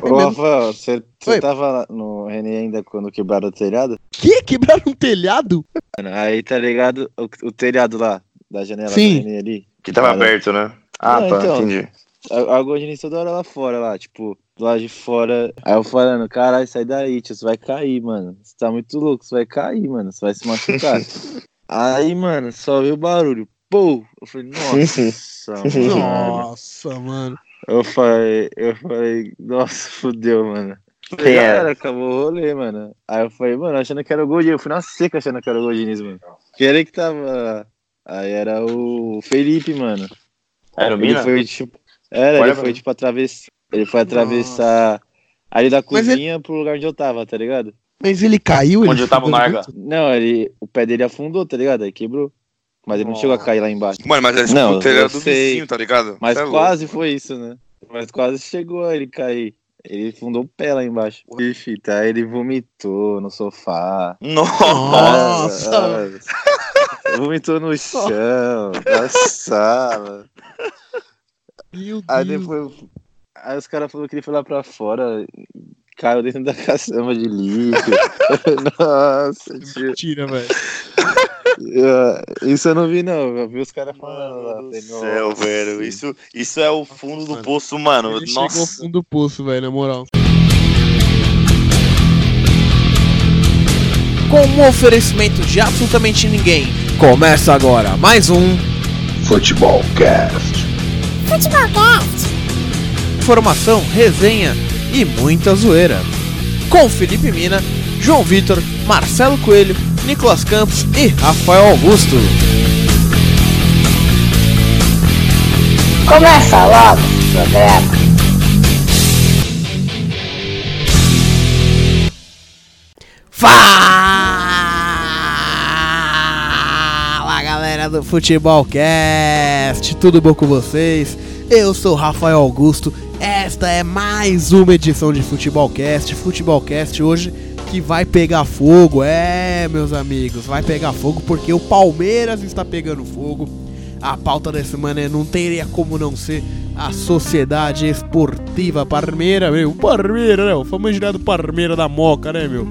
Ô. Rafael, você tava no René ainda quando quebraram o telhado? Que? Quebraram um telhado? Mano, Aí tá ligado o, o telhado lá, da janela Sim. do René ali. Que tava Ah, aberto, né? Ah, Não, tá, então. entendi. A, a Godinez toda hora lá fora, lá, tipo, do lado de fora. Aí eu falando, caralho, sai daí, tio, você vai cair, mano. Você tá muito louco, você vai cair, mano. Você vai se machucar. aí, mano, só veio o barulho. Pô! Eu falei, nossa, mano. Nossa, mano. Eu falei, eu falei, nossa, fudeu, mano. Quem Já era? Acabou o rolê, mano. Aí eu falei, mano, achando que era o Godinez. Eu fui na seca achando que era o Godinez, mano. Que era que tava. Aí era o Felipe, mano. Era o Ele Mina? foi tipo. Era, Olha ele foi tipo atravessar. Ele foi atravessar ali da cozinha pro lugar onde eu tava, tá ligado? Mas ele caiu? Onde ele eu tava Narga. muito? Não, ele. O pé dele afundou, tá ligado? Aí quebrou. Mas ele não chegou a cair lá embaixo. Mano, mas Não, tipo o telhado do sei. vizinho, tá ligado? Mas é louco. quase foi isso, né? Mas quase chegou a ele cair. Ele fundou o pé lá embaixo. Ixi, tá? Ele vomitou no sofá. Nossa! Ah, vomitou no chão, na sala. Meu Aí Deus. depois. Aí os caras falaram que ele foi lá pra fora, caiu dentro da caçamba de lixo. Nossa, tio. Mentira, velho. Eu- Isso eu não vi, não. Eu vi os caras falando lá. Céu, velho. Isso, isso é o fundo do Mano, poço, mano. Ele chegou ao Nossa. fundo do poço, velho, na moral. Com um oferecimento de absolutamente ninguém. Começa agora mais um Futebol Cast. Informação, resenha e muita zoeira. Com Felipe Mina, João Vitor, Marcelo Coelho, Nicolas Campos e Rafael Augusto. Começa logo o programa. Fala galera do Futebolcast, tudo bom com vocês? Eu sou Rafael Augusto, esta é mais uma edição de Futebolcast, Futebolcast hoje que vai pegar fogo, é meus amigos, vai pegar fogo porque o Palmeiras está pegando fogo. A pauta dessa semana é, não teria como não ser a Sociedade Esportiva Parmeira, meu, Parmeira, né? O famigerado Parmeira da Moca, né, meu?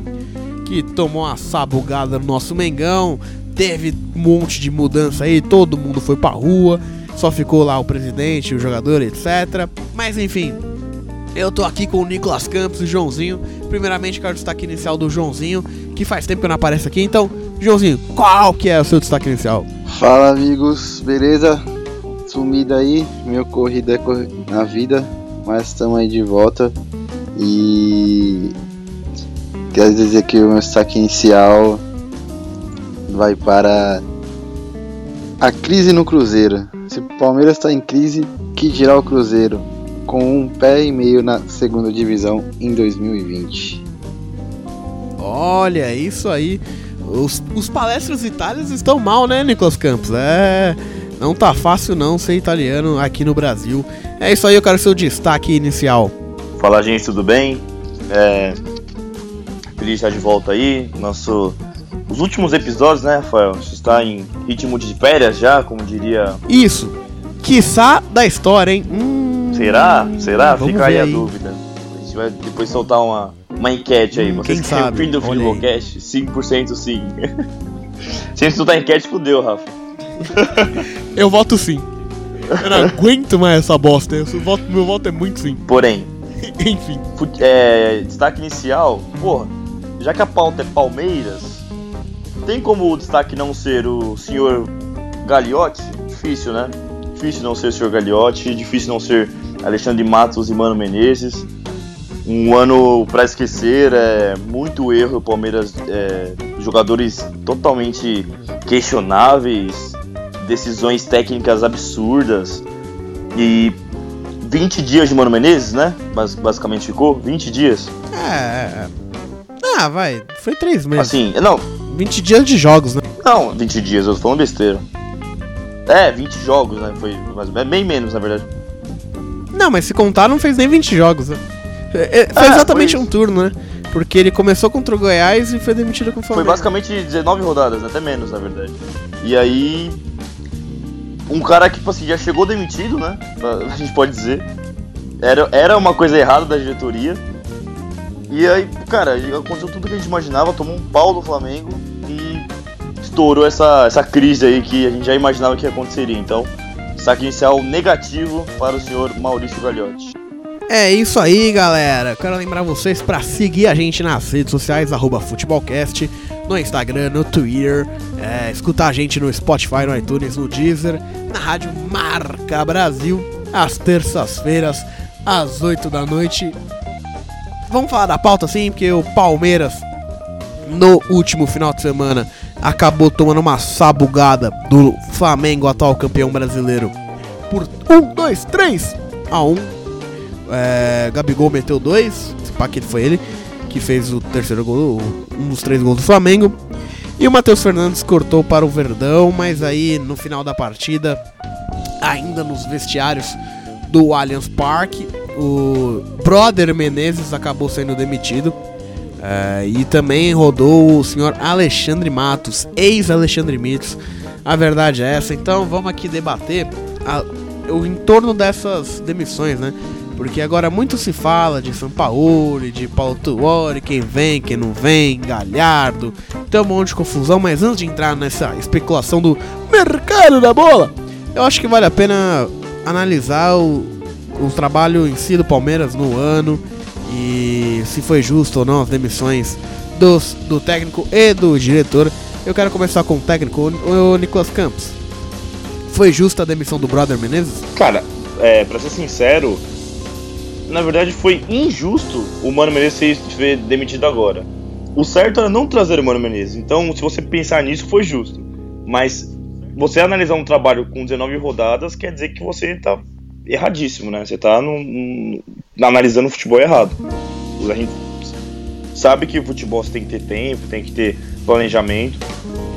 que tomou uma sabugada no nosso Mengão. Teve um monte de mudança aí, todo mundo foi pra rua. Só ficou lá o presidente, o jogador, etc. Mas enfim, eu tô aqui com o Nicolas Campos e o Joãozinho. Primeiramente, quero o destaque inicial do Joãozinho, que faz tempo que não aparece aqui. Então, Joãozinho, qual que é o seu destaque inicial? Fala, amigos. Beleza? Sumida aí. Meu corrida é corri- na vida. Mas estamos aí de volta. E. Quero dizer que o meu destaque inicial vai para a crise no Cruzeiro. Se o Palmeiras está em crise, que dirá o Cruzeiro? Com um pé e meio na segunda divisão em 2020. Olha, é isso aí. Os, os palestras itálios estão mal, né, Nicolas Campos? É. Não tá fácil não ser italiano aqui no Brasil. É isso aí, eu quero seu destaque inicial. Fala, gente, tudo bem? É... Feliz de estar de volta aí. Nosso... Os últimos episódios, né, Rafael? A gente está em ritmo de férias já, como diria. Isso. Quiçá da história, hein? Hum, Será? Será? Fica aí ver a dúvida. A gente vai depois soltar uma, uma enquete aí. Hum, Vocês quem sabe? o fim do aí. Futebolcast? 5% sim. Se a gente soltar enquete, fudeu, Rafa. Eu voto sim. Eu não aguento mais essa bosta. Eu voto, meu voto é muito sim. Porém, Enfim. É, destaque inicial, porra, já que a pauta é Palmeiras, tem como o destaque não ser o senhor Gagliotti? Difícil, né? Difícil não ser o senhor Gagliotti, difícil não ser Alexandre Matos e Mano Menezes. Um ano pra esquecer, é muito erro, o Palmeiras, é, jogadores totalmente questionáveis, decisões técnicas absurdas e 20 dias de Mano Menezes, né? Bas- basicamente ficou 20 dias. É, é, é. Ah, vai. Foi três meses. Assim, não, 20 dias de jogos, né? não, 20 dias, eu tô falando besteira. É, 20 jogos, né? Foi mais, é bem menos, na verdade. Não, mas se contar, não fez nem 20 jogos, né? É, é, Foi Ah, exatamente foi um turno, né? Porque ele começou contra o Goiás e foi demitido com o Foi Flamengo. basicamente 19 rodadas, até menos, na verdade. E aí. Um cara que, tipo assim, já chegou demitido, né? A gente pode dizer. era, era uma coisa errada da diretoria. E aí, cara, aconteceu tudo que a gente imaginava, tomou um pau do Flamengo e estourou essa, essa crise aí que a gente já imaginava que aconteceria. Então, saque inicial negativo para o senhor Maurício Gagliotti. É isso aí, galera. Quero lembrar vocês para seguir a gente nas redes sociais, futebolcast, no Instagram, no Twitter, é, escutar a gente no Spotify, no iTunes, no Deezer, na rádio Marca Brasil, às terças-feiras, às 8 da noite. Vamos falar da pauta sim, porque o Palmeiras, no último final de semana, acabou tomando uma sabugada do Flamengo, atual campeão brasileiro, por 1, 2, 3 a 1 é, Gabigol meteu dois, se pá que foi ele que fez o terceiro gol, um dos três gols do Flamengo. E o Matheus Fernandes cortou para o Verdão, mas aí no final da partida, ainda nos vestiários do Allianz Parque, o brother Menezes acabou sendo demitido. É, e também rodou o senhor Alexandre Matos, ex-Alexandre Mitos. A verdade é essa, então vamos aqui debater a, o entorno dessas demissões, né? Porque agora muito se fala de São Paulo, de Paulo Tuori, quem vem, quem não vem, Galhardo, tem um monte de confusão, mas antes de entrar nessa especulação do mercado da bola, eu acho que vale a pena analisar o, o trabalho em si do Palmeiras no ano e se foi justo ou não as demissões dos, do técnico e do diretor. Eu quero começar com o técnico, o, o Nicolas Campos. Foi justa a demissão do Brother Menezes? Cara, é, pra ser sincero, na verdade, foi injusto o Mano Menezes ser demitido agora. O certo era não trazer o Mano Menezes. Então, se você pensar nisso, foi justo. Mas você analisar um trabalho com 19 rodadas quer dizer que você tá erradíssimo, né? Você tá no, no, analisando o futebol errado. A gente sabe que o futebol você tem que ter tempo, tem que ter planejamento.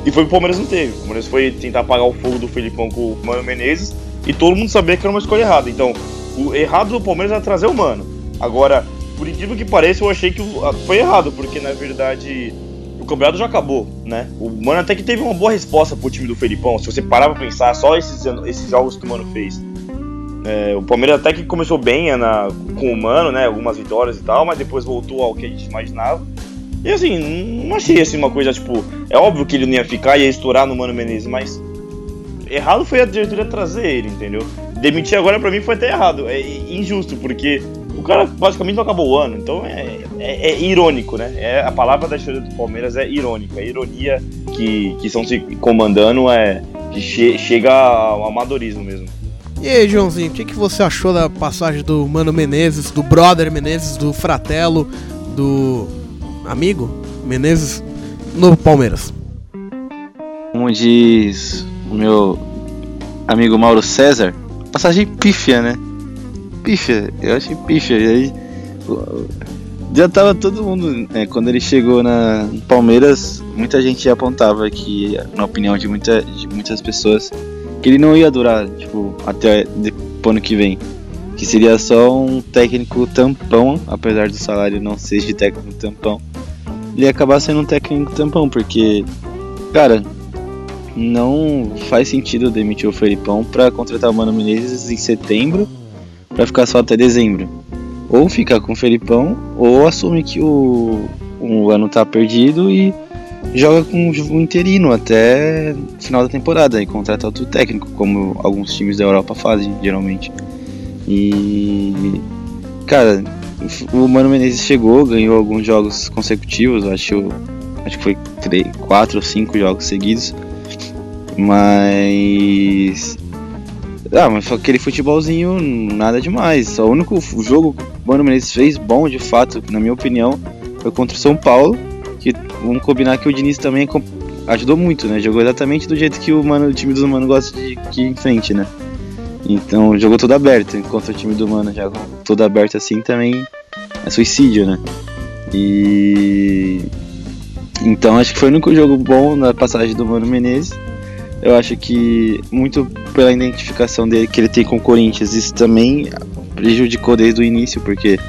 E foi o Palmeiras não teve. O Palmeiras foi tentar apagar o fogo do Felipão com o Mano Menezes e todo mundo sabia que era uma escolha errada. Então, o errado do Palmeiras era trazer o Mano. Agora, por incrível que pareça, eu achei que foi errado, porque na verdade o campeonato já acabou, né? O Mano até que teve uma boa resposta pro time do Felipão. Se você parar pra pensar, só esses, esses jogos que o Mano fez. É, o Palmeiras até que começou bem na, com o Mano, né? Algumas vitórias e tal, mas depois voltou ao que a gente imaginava. E assim, não achei assim uma coisa, tipo, é óbvio que ele não ia ficar e ia estourar no Mano Menezes, mas errado foi a diretoria trazer ele, entendeu? Demitir agora pra mim foi até errado, é injusto, porque o cara basicamente não acabou o ano, então é, é, é irônico, né? É, a palavra da história do Palmeiras é irônica, a ironia que, que estão se comandando é que che chega ao amadorismo mesmo. E aí, Joãozinho, o que, que você achou da passagem do Mano Menezes, do brother Menezes, do Fratelo, do amigo Menezes no Palmeiras? Como diz o meu amigo Mauro César, passagem pífia, né? Pífia, eu achei pífia. E aí já tava todo mundo, né, quando ele chegou na no Palmeiras, muita gente apontava que, na opinião de, muita, de muitas pessoas, que ele não ia durar, tipo, até o ano que vem. Que seria só um técnico tampão, apesar do salário não ser de técnico tampão. Ele ia acabar sendo um técnico tampão, porque, cara, não faz sentido demitir o Felipão para contratar o Mano Menezes em setembro para ficar só até dezembro. Ou ficar com o Felipão, ou assume que o, o ano tá perdido e joga com o interino até final da temporada e contrata outro técnico, como alguns times da Europa fazem geralmente. E cara, o Mano Menezes chegou, ganhou alguns jogos consecutivos, acho, acho que foi 3, 4 ou 5 jogos seguidos. Mas. Ah, mas foi aquele futebolzinho, nada demais. O único jogo que o Mano Menezes fez bom, de fato, na minha opinião, foi contra o São Paulo. Que vamos combinar que o Diniz também ajudou muito, né? Jogou exatamente do jeito que o, mano, o time do Mano gosta de que em frente, né? Então jogou todo aberto, enquanto o time do Mano joga todo aberto assim também é suicídio, né? E. Então acho que foi o único jogo bom na passagem do Mano Menezes. Eu acho que muito pela identificação dele que ele tem com o Corinthians, isso também prejudicou desde o início, porque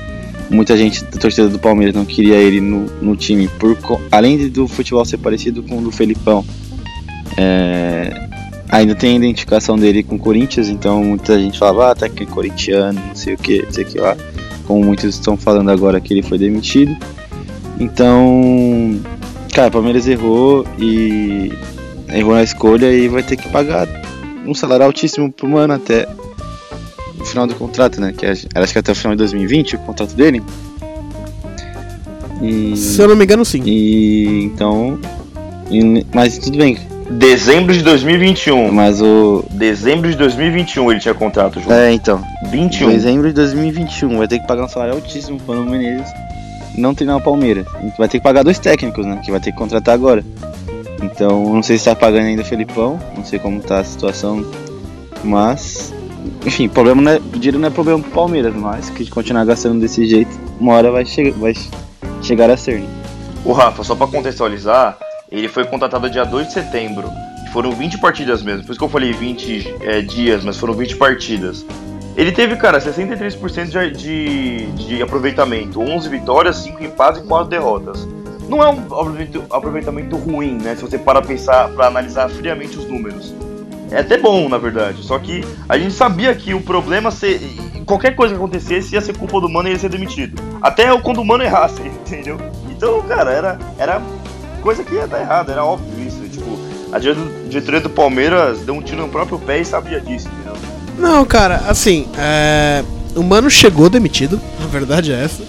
muita gente da torcida do Palmeiras não queria ele no, no time, por, além do futebol ser parecido com o do Felipão. É, ainda tem a identificação dele com o Corinthians, então muita gente falava, ah, tá aqui corintiano, não sei o que, não sei o que lá. Como muitos estão falando agora que ele foi demitido. Então, cara, o Palmeiras errou e errou na escolha e vai ter que pagar um salário altíssimo pro mano até o final do contrato, né? Que é- acho que até o final de 2020 o contrato dele. E, Se eu não me engano, sim. e então. e- mas tudo bem. Dezembro de 2021. Mas o. Dezembro de 2021 ele tinha contrato, João. É, então. 21. Dezembro de 2021 vai ter que pagar um salário altíssimo pro Mano Menezes não treinar o Palmeiras. Vai ter que pagar dois técnicos, né? Que vai ter que contratar agora. Então, não sei se tá pagando ainda o Felipão, não sei como tá a situação, mas. Enfim, problema não é, dinheiro não é problema pro Palmeiras, mas que continuar gastando desse jeito, uma hora vai, che vai chegar a ser. né? O Rafa, só pra contextualizar, ele foi contratado dia 2 de setembro. Foram 20 partidas mesmo. Por isso que eu falei 20 é, dias, mas foram 20 partidas. Ele teve, cara, 63% de, de, de aproveitamento. 11 vitórias, 5 empates e 4 derrotas. Não é um aproveitamento ruim, né? Se você para pensar, para analisar friamente os números. É até bom, na verdade. Só que a gente sabia que o problema ser. Qualquer coisa que acontecesse ia ser culpa do mano e ia ser demitido. Até quando o mano errasse, entendeu? Então, cara, era, era coisa que ia dar errado, era óbvio isso. Tipo, a dire- diretoria do Palmeiras deu um tiro no próprio pé e sabia disso, entendeu? Não, cara, assim, é, o mano chegou demitido, a verdade é essa.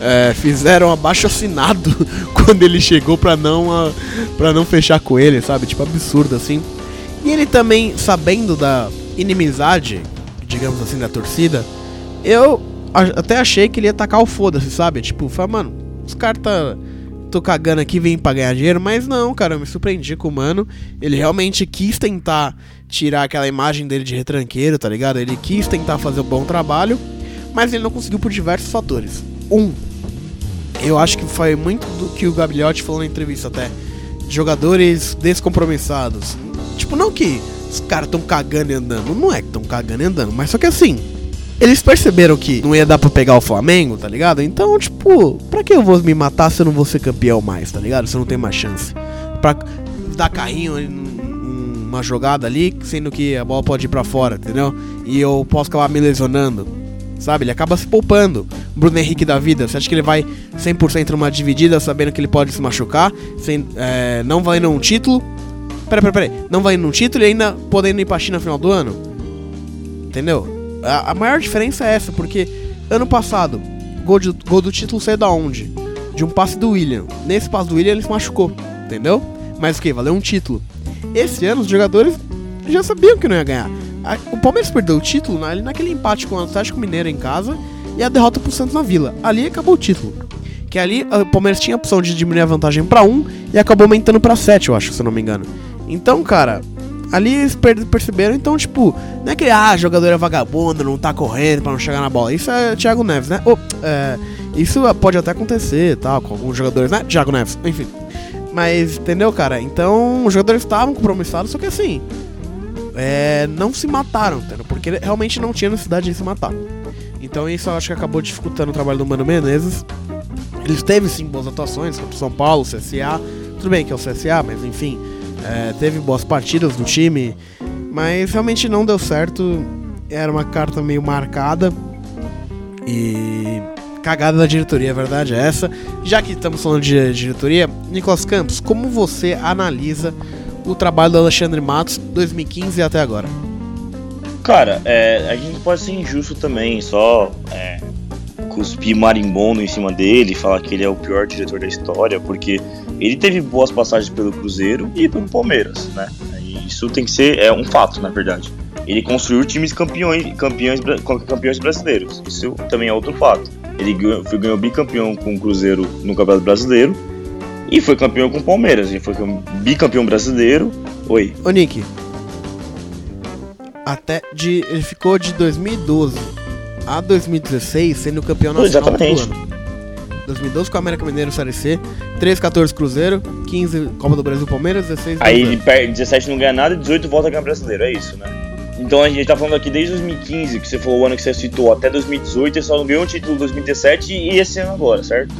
É, fizeram abaixo assinado quando ele chegou pra não, a, pra não fechar com ele, sabe? Tipo, absurdo assim. E ele também, sabendo da inimizade, digamos assim, da torcida, eu até achei que ele ia tacar o foda-se, sabe? Tipo, falar, mano, os caras tá. Tô cagando aqui, vem pra ganhar dinheiro, mas não, cara, eu me surpreendi com o mano. Ele realmente quis tentar tirar aquela imagem dele de retranqueiro, tá ligado? Ele quis tentar fazer um bom trabalho, mas ele não conseguiu por diversos fatores. Um, eu acho que foi muito do que o Gabliotti falou na entrevista até. Jogadores descompromissados. Tipo, não que os caras tão cagando e andando. Não é que tão cagando e andando, mas só que assim. Eles perceberam que não ia dar pra pegar o Flamengo, tá ligado? Então, tipo, pra que eu vou me matar se eu não vou ser campeão mais, tá ligado? Se eu não tenho mais chance. Pra dar carrinho um- uma jogada ali, sendo que a bola pode ir pra fora, entendeu? E eu posso acabar me lesionando. Sabe? Ele acaba se poupando. Bruno Henrique da vida, você acha que ele vai 100% numa dividida, sabendo que ele pode se machucar, sem, é, não vai num título? Peraí, peraí, peraí. Não vai num título e ainda podendo ir pra China no final do ano? Entendeu? A, a maior diferença é essa, porque ano passado, gol, de- gol do título saiu da onde? De um passe do William. Nesse passe do William ele se machucou, entendeu? Mas o que? Valeu um título. Esse ano os jogadores já sabiam que não ia ganhar. O Palmeiras perdeu o título naquele empate com o Atlético Mineiro em casa e a derrota pro Santos na Vila. Ali acabou o título. Que ali ah, o Palmeiras tinha a opção de diminuir a vantagem pra 1 e acabou aumentando pra 7, eu acho, se eu não me engano. Então, cara, ali eles per- perceberam, então, tipo, não é que, ah, jogador é vagabundo, não tá correndo pra não chegar na bola. Isso é Thiago Neves, né? Ô, é, isso pode até acontecer, tal, com alguns jogadores, né? Thiago Neves, enfim. Mas, entendeu, cara? Então, os jogadores estavam compromissados, só que assim, é, não se mataram, entendeu? Porque realmente não tinha necessidade de se matar. Então isso eu acho que acabou dificultando o trabalho do Mano Menezes. Ele teve sim boas atuações contra o São Paulo, CSA. Tudo bem que é o CSA, mas enfim, é, teve boas partidas do time. Mas realmente não deu certo. Era uma carta meio marcada. E cagada da diretoria, a verdade é essa. Já que estamos falando de diretoria, Nicolas Campos, como você analisa o trabalho do Alexandre Matos 2015 até agora? Cara, é, a gente pode ser injusto também, só é, cuspir marimbondo em cima dele, falar que ele é o pior diretor da história, porque ele teve boas passagens pelo Cruzeiro e pelo Palmeiras, né? Isso tem que ser é um fato, na verdade. Ele construiu times campeões, campeões, campeões brasileiros. Isso também é outro fato. Ele ganhou, ganhou bicampeão com o Cruzeiro no Campeonato Brasileiro e foi campeão com o Palmeiras. Ele foi cam- bicampeão brasileiro. Oi. Ô Nick, até de. Ele ficou de 2012 a 2016 sendo campeão nacional Exatamente. do ano. 2012 com o América Mineiro Série C, 13, 14 Cruzeiro, 15 Copa do Brasil Palmeiras, 16 Aí ele perde 17 não ganha nada e 18 volta a ganhar brasileiro, é isso, né? Então a gente tá falando aqui desde 2015, que você falou o ano que você citou, até 2018, ele só não ganhou o título em 2017 e esse ano agora, certo?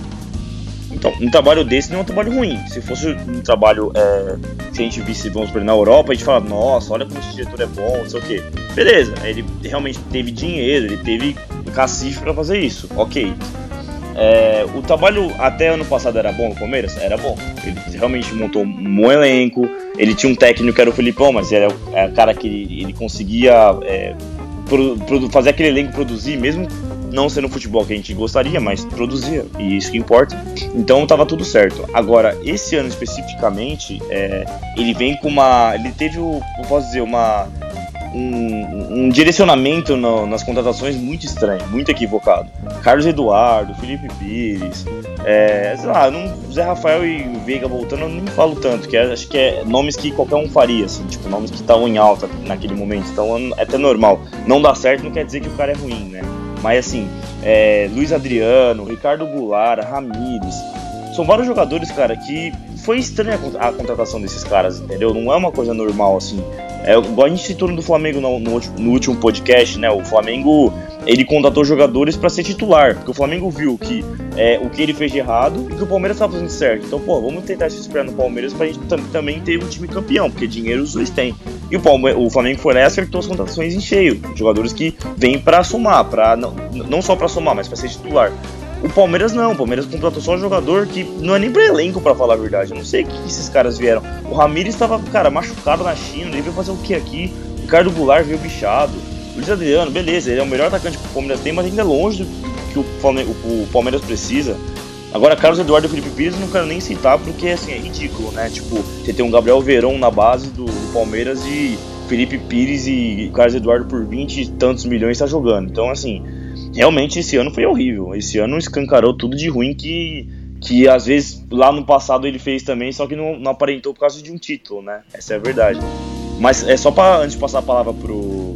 Então, um trabalho desse não é um trabalho ruim. Se fosse um trabalho é, que a gente visse, vamos por na Europa, a gente fala, nossa, olha como esse diretor é bom, não sei o quê. Beleza, ele realmente teve dinheiro, ele teve cacife para fazer isso, ok. É, o trabalho até ano passado era bom no Palmeiras? Era bom. Ele realmente montou um elenco. Ele tinha um técnico que era o Felipão, mas era o cara que ele, ele conseguia é, pro, pro, fazer aquele elenco produzir, mesmo não sendo o futebol que a gente gostaria, mas produzia, e isso que importa. Então tava tudo certo. Agora, esse ano especificamente, é, ele vem com uma. Ele teve. Eu posso dizer, uma um, um direcionamento no, nas contratações muito estranho, muito equivocado. Carlos Eduardo, Felipe Pires, é, sei lá, não, Zé Rafael e Veiga voltando, eu nem falo tanto, que é, acho que é nomes que qualquer um faria, assim, tipo, nomes que estavam em alta naquele momento, então é até normal. Não dá certo não quer dizer que o cara é ruim, né? Mas assim, é, Luiz Adriano, Ricardo Goulart, Ramires, são vários jogadores, cara, que foi estranha a contratação desses caras, entendeu? Não é uma coisa normal assim. É, igual a gente citou no Flamengo no, no, no, último podcast, né? O Flamengo ele contratou jogadores para ser titular, porque o Flamengo viu que é, o que ele fez de errado e que o Palmeiras estava fazendo certo. Então, pô, vamos tentar se esperar no Palmeiras pra gente também ter um time campeão, porque dinheiro os dois têm. E o, Palme o Flamengo foi lá e acertou as contratações em cheio. Jogadores que vêm para somar, pra, não, não só para somar, mas para ser titular. O Palmeiras não, o Palmeiras contratou só um jogador que não é nem pra elenco, para falar a verdade. Eu não sei o que esses caras vieram. O Ramires estava, cara, machucado na China, ele veio fazer o que aqui? O Ricardo Goulart veio bichado. O Luiz Adriano, beleza, ele é o melhor atacante que o Palmeiras tem, mas ainda é longe do que o Palmeiras, precisa. Agora, Carlos Eduardo e Felipe Pires não quero nem citar porque assim, é ridículo, né? Tipo, você tem um Gabriel Verão na base do, do Palmeiras e Felipe Pires e Carlos Eduardo por 20 e tantos milhões tá jogando. Então, assim, realmente esse ano foi horrível. Esse ano escancarou tudo de ruim que, que às vezes lá no passado ele fez também, só que não, não aparentou por causa de um título, né? Essa é a verdade. Mas é só para antes de passar a palavra pro,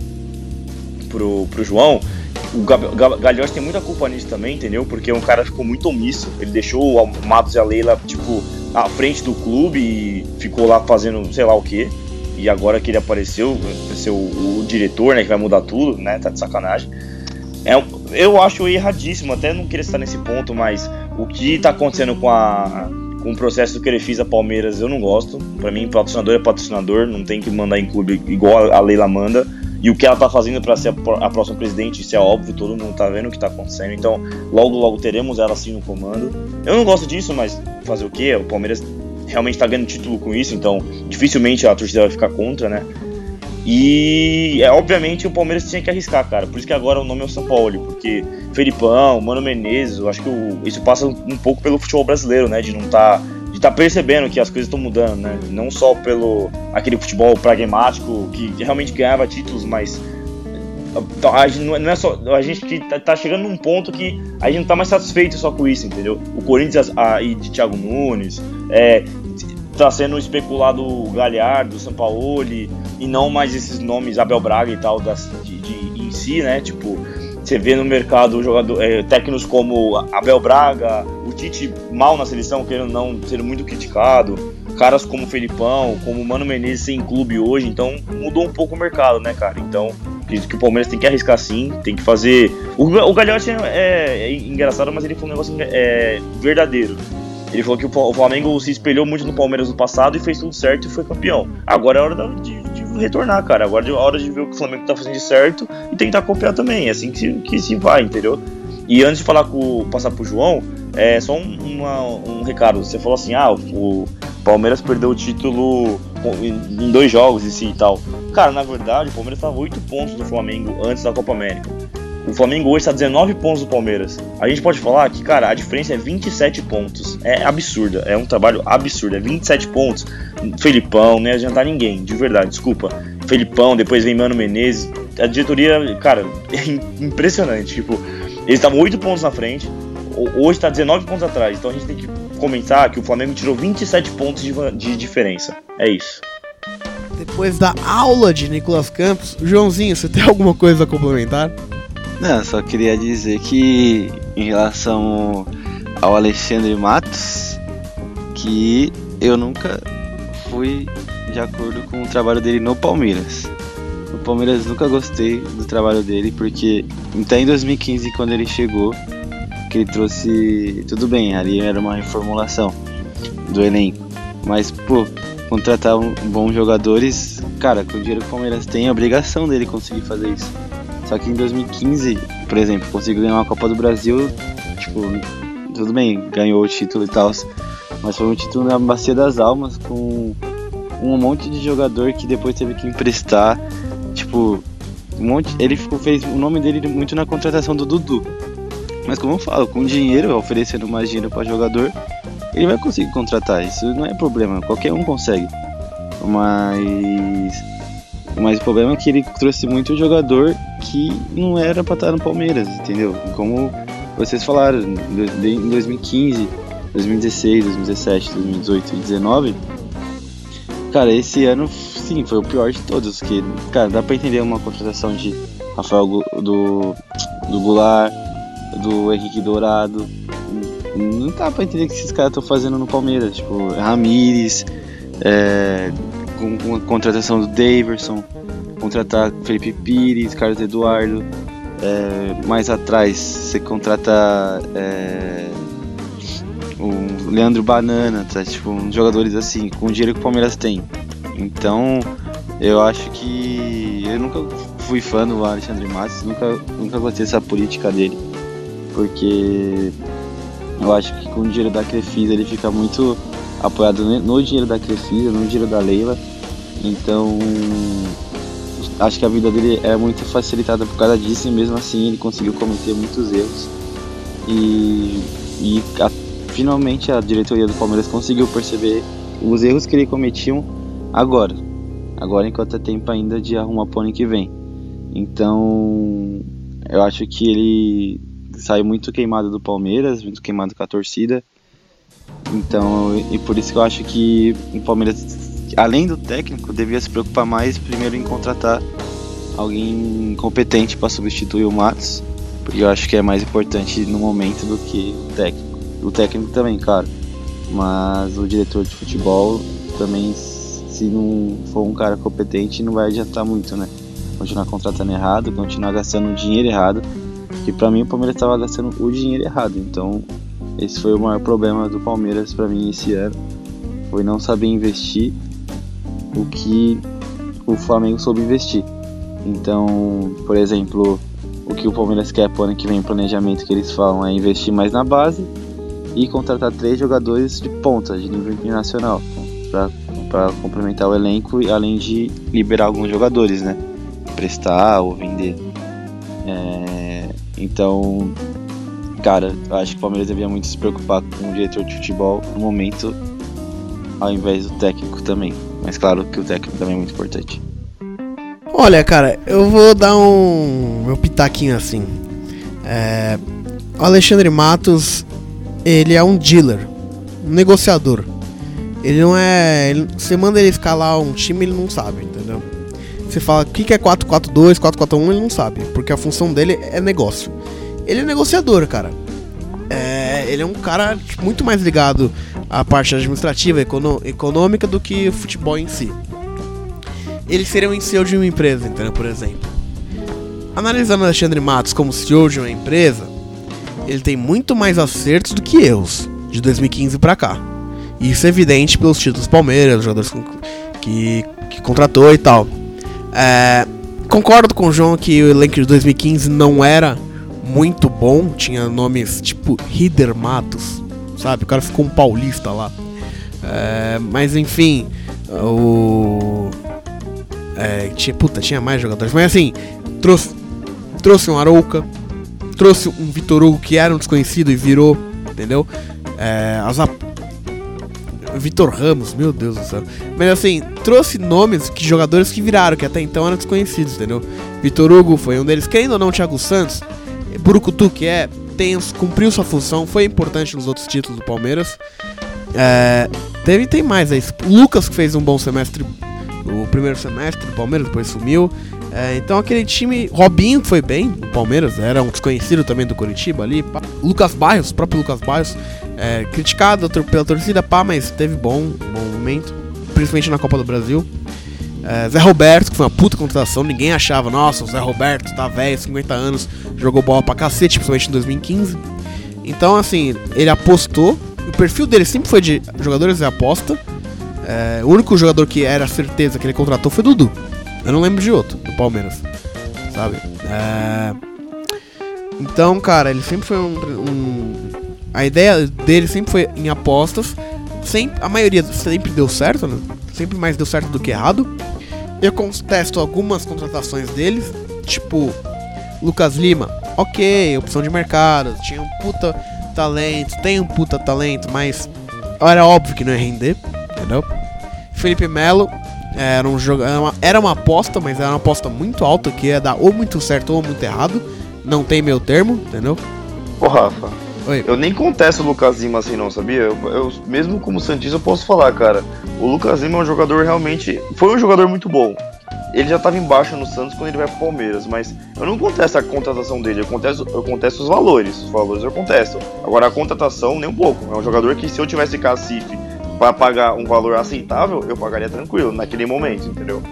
pro, pro João, o Gagliotti tem muita culpa nisso também, entendeu? Porque um cara ficou muito omisso. Ele deixou o Matos e a Leila, tipo, à frente do clube e ficou lá fazendo sei lá o que. E agora que ele apareceu, ser o, o, diretor, né, que vai mudar tudo, né? Tá de sacanagem. É, eu acho erradíssimo, até não queria estar nesse ponto, mas o que está acontecendo com, a, processo que ele fez a Palmeiras eu não gosto. Para mim, patrocinador é patrocinador, não tem que mandar em clube igual a Leila manda. E o que ela está fazendo para ser a, próxima presidente, isso é óbvio, todo mundo está vendo o que está acontecendo. Então, logo, logo teremos ela assim no comando. Eu não gosto disso, mas fazer o quê? O Palmeiras realmente está ganhando título com isso, então dificilmente a torcida vai ficar contra, né? E é, obviamente o Palmeiras tinha que arriscar, cara. Por isso que agora o nome é o São Paulo, porque Felipão, Mano Menezes, eu acho que o, isso passa um pouco pelo futebol brasileiro, né? De não estar. Tá, de estar tá percebendo que as coisas estão mudando, né? Não só pelo aquele futebol pragmático que realmente ganhava títulos, mas a gente não é só a gente que tá, tá, chegando num ponto que a gente não tá mais satisfeito só com isso, entendeu? O Corinthians aí de Thiago Nunes, é, tá sendo especulado o Galhardo, o Sampaoli e não mais esses nomes Abel Braga e tal das, de, de, em si, né? Tipo, você vê no mercado jogador, é, técnicos como Abel Braga, o Tite mal na seleção, querendo não sendo muito criticado, caras como Felipão, como Mano Menezes sem clube hoje, então mudou um pouco o mercado, né, cara? Então, acredito que o Palmeiras tem que arriscar sim, tem que fazer. O, o Galhote é, é, engraçado, mas ele foi um negócio é, verdadeiro ele falou que o Flamengo se espelhou muito no Palmeiras no passado e fez tudo certo e foi campeão. Agora é hora de retornar, cara. Agora é hora de ver o que o Flamengo tá fazendo de certo e tentar copiar também. É assim que se, que se vai, entendeu? E antes de falar com, passar pro João, é só um, uma, um recado. Você falou assim: ah, o Palmeiras perdeu o título em dois jogos e si e tal. Cara, na verdade, o Palmeiras estava 8 pontos do Flamengo antes da Copa América. O Flamengo hoje está 19 pontos do Palmeiras. A gente pode falar que, cara, a diferença é 27 pontos. É absurda. É um trabalho absurdo. É 27 pontos. Felipão, não ia adiantar ninguém, de verdade, desculpa. Felipão, depois vem Mano Menezes. A diretoria, cara, é impressionante. Tipo, eles estavam 8 pontos na frente. Hoje está 19 pontos atrás. Então a gente tem que comentar que o Flamengo tirou 27 pontos de, de diferença. É isso. Depois da aula de Nicolas Campos, Joãozinho, você tem alguma coisa a complementar? Não, só queria dizer que em relação ao Alexandre Matos, que eu nunca fui de acordo com o trabalho dele no Palmeiras. No Palmeiras nunca gostei do trabalho dele, porque até em 2015, quando ele chegou, que ele trouxe. Tudo bem, ali era uma reformulação do elenco. Mas, pô, contratar bons jogadores, cara, com o dinheiro que o Palmeiras tem, é obrigação dele conseguir fazer isso. Só que em 2015, por exemplo, conseguiu ganhar uma Copa do Brasil, tipo, tudo bem, ganhou o título e tal, mas foi um título na Bacia das Almas com um monte de jogador que depois teve que emprestar, tipo, um monte, ele ficou, fez o nome dele muito na contratação do Dudu. Mas como eu falo, com dinheiro, oferecendo mais dinheiro para jogador, ele vai conseguir contratar, isso não é problema, qualquer um consegue. Mas mas o problema é que ele trouxe muito jogador que não era pra estar no Palmeiras, entendeu? Como vocês falaram, em 2015, 2016, 2017, 2018 e 2019, cara, esse ano sim foi o pior de todos. Que, cara, dá pra entender uma contratação de Rafael do, do Goulart, do Henrique Dourado. Não dá pra entender o que esses caras estão fazendo no Palmeiras, tipo, Ramires, é, com, com a contratação do Daverson, contratar Felipe Pires, Carlos Eduardo. É, mais atrás você contrata é, o Leandro Banana, tá? Tipo, uns jogadores assim, com o dinheiro que o Palmeiras tem. Então, eu acho que eu nunca fui fã do Alexandre Matos, nunca, nunca gostei dessa política dele, porque eu acho que com o dinheiro da Crefisa ele fica muito apoiado no dinheiro da Crefisa, no dinheiro da Leila. Então, acho que a vida dele é muito facilitada por causa disso e mesmo assim ele conseguiu cometer muitos erros. E, e a- finalmente a diretoria do Palmeiras conseguiu perceber os erros que ele cometiam agora. Agora enquanto é tempo ainda de arrumar ano que vem. Então eu acho que ele saiu muito queimado do Palmeiras, muito queimado com a torcida. Então, e por isso que eu acho que o Palmeiras, além do técnico, devia se preocupar mais primeiro em contratar alguém competente para substituir o Matos, porque eu acho que é mais importante no momento do que o técnico. O técnico também, claro, mas o diretor de futebol também, se não for um cara competente, não vai adiantar muito, né? Continuar contratando errado, continuar gastando dinheiro errado, que para mim o Palmeiras estava gastando o dinheiro errado, então esse foi o maior problema do Palmeiras para mim esse ano, foi não saber investir o que o Flamengo soube investir. Então, por exemplo, o que o Palmeiras quer pro ano que vem, o planejamento que eles falam é investir mais na base e contratar três jogadores de ponta, de nível internacional, para complementar o elenco e além de liberar alguns jogadores, né? Prestar ou vender. É, então, cara, eu acho que o Palmeiras devia muito se preocupar com o diretor de futebol no momento, ao invés do técnico também. Mas claro que o técnico também é muito importante. Olha, cara, eu vou dar um meu pitaquinho assim. É, o Alexandre Matos, ele é um dealer, um negociador. Ele não é. você manda ele escalar um time, ele não sabe, entendeu? Você fala o que, que é 4-4-2, 4-4-1, ele não sabe, porque a função dele é negócio. Ele é negociador, cara. É, ele é um cara tipo, muito mais ligado à parte administrativa, econômica do que o futebol em si ele seria um CEO de uma empresa, entendeu? Por exemplo. Analisando Alexandre Matos como CEO de uma empresa, ele tem muito mais acertos do que erros de 2015 pra cá. Isso é evidente pelos títulos Palmeiras, jogadores que, que contratou e tal. É, concordo com o João que o elenco de 2015 não era muito bom, tinha nomes tipo Rider Matos, sabe? O cara ficou um paulista lá. É, mas enfim, o. É, tinha, puta, tinha mais jogadores. Mas assim, trouxe, trouxe um Arouca, trouxe um Vitor Hugo que era um desconhecido e virou, entendeu? É, Vitor Ramos, meu Deus do céu. Mas assim, trouxe nomes que jogadores que viraram, que até então eram desconhecidos, entendeu? Vitor Hugo foi um deles, querendo ou não, Thiago Santos, Burucutu que é, tem, cumpriu sua função, foi importante nos outros títulos do Palmeiras. É, teve, tem mais aí. Lucas que fez um bom semestre no primeiro semestre do Palmeiras, depois sumiu. É, então aquele time. Robinho que foi bem no Palmeiras, era um desconhecido também do Curitiba ali. pá. Lucas Barros, o próprio Lucas Barros, é, criticado pela torcida, pá, mas teve bom, bom momento, principalmente na Copa do Brasil. É, Zé Roberto, que foi uma puta contratação, ninguém achava, nossa, o Zé Roberto tá velho, 50 anos, jogou bola pra cacete, principalmente em 2015. Então, assim, ele apostou. O perfil dele sempre foi de jogadores de aposta. É, o único jogador que era certeza que ele contratou foi Dudu. Eu não lembro de outro, do Palmeiras. Sabe? É, Então, cara, ele sempre foi um, um- A ideia dele sempre foi em apostas. Sempre, a maioria sempre deu certo, né? Sempre mais deu certo do que errado. Eu contesto algumas contratações deles, tipo Lucas Lima, ok, opção de mercado, tinha um puta talento, tem um puta talento, mas era óbvio que não ia render, entendeu? Felipe Melo era, um jogo, era, uma, era uma aposta, mas era uma aposta muito alta, que ia dar ou muito certo ou muito errado, não tem meu termo, entendeu? Ô, Rafa, Oi. eu nem contesto o Lucas Lima assim não, sabia? Eu, eu- mesmo como Santista eu posso falar, cara. O Lucas Lima é um jogador realmente... Foi um jogador muito bom. Ele já tava embaixo no Santos quando ele vai pro Palmeiras, mas eu não contesto a contratação dele, eu contesto, eu contesto os valores. Os valores eu contesto. Agora a contratação, nem um pouco. É um jogador que se eu tivesse cacife pra pagar um valor aceitável, eu pagaria tranquilo, naquele momento, entendeu?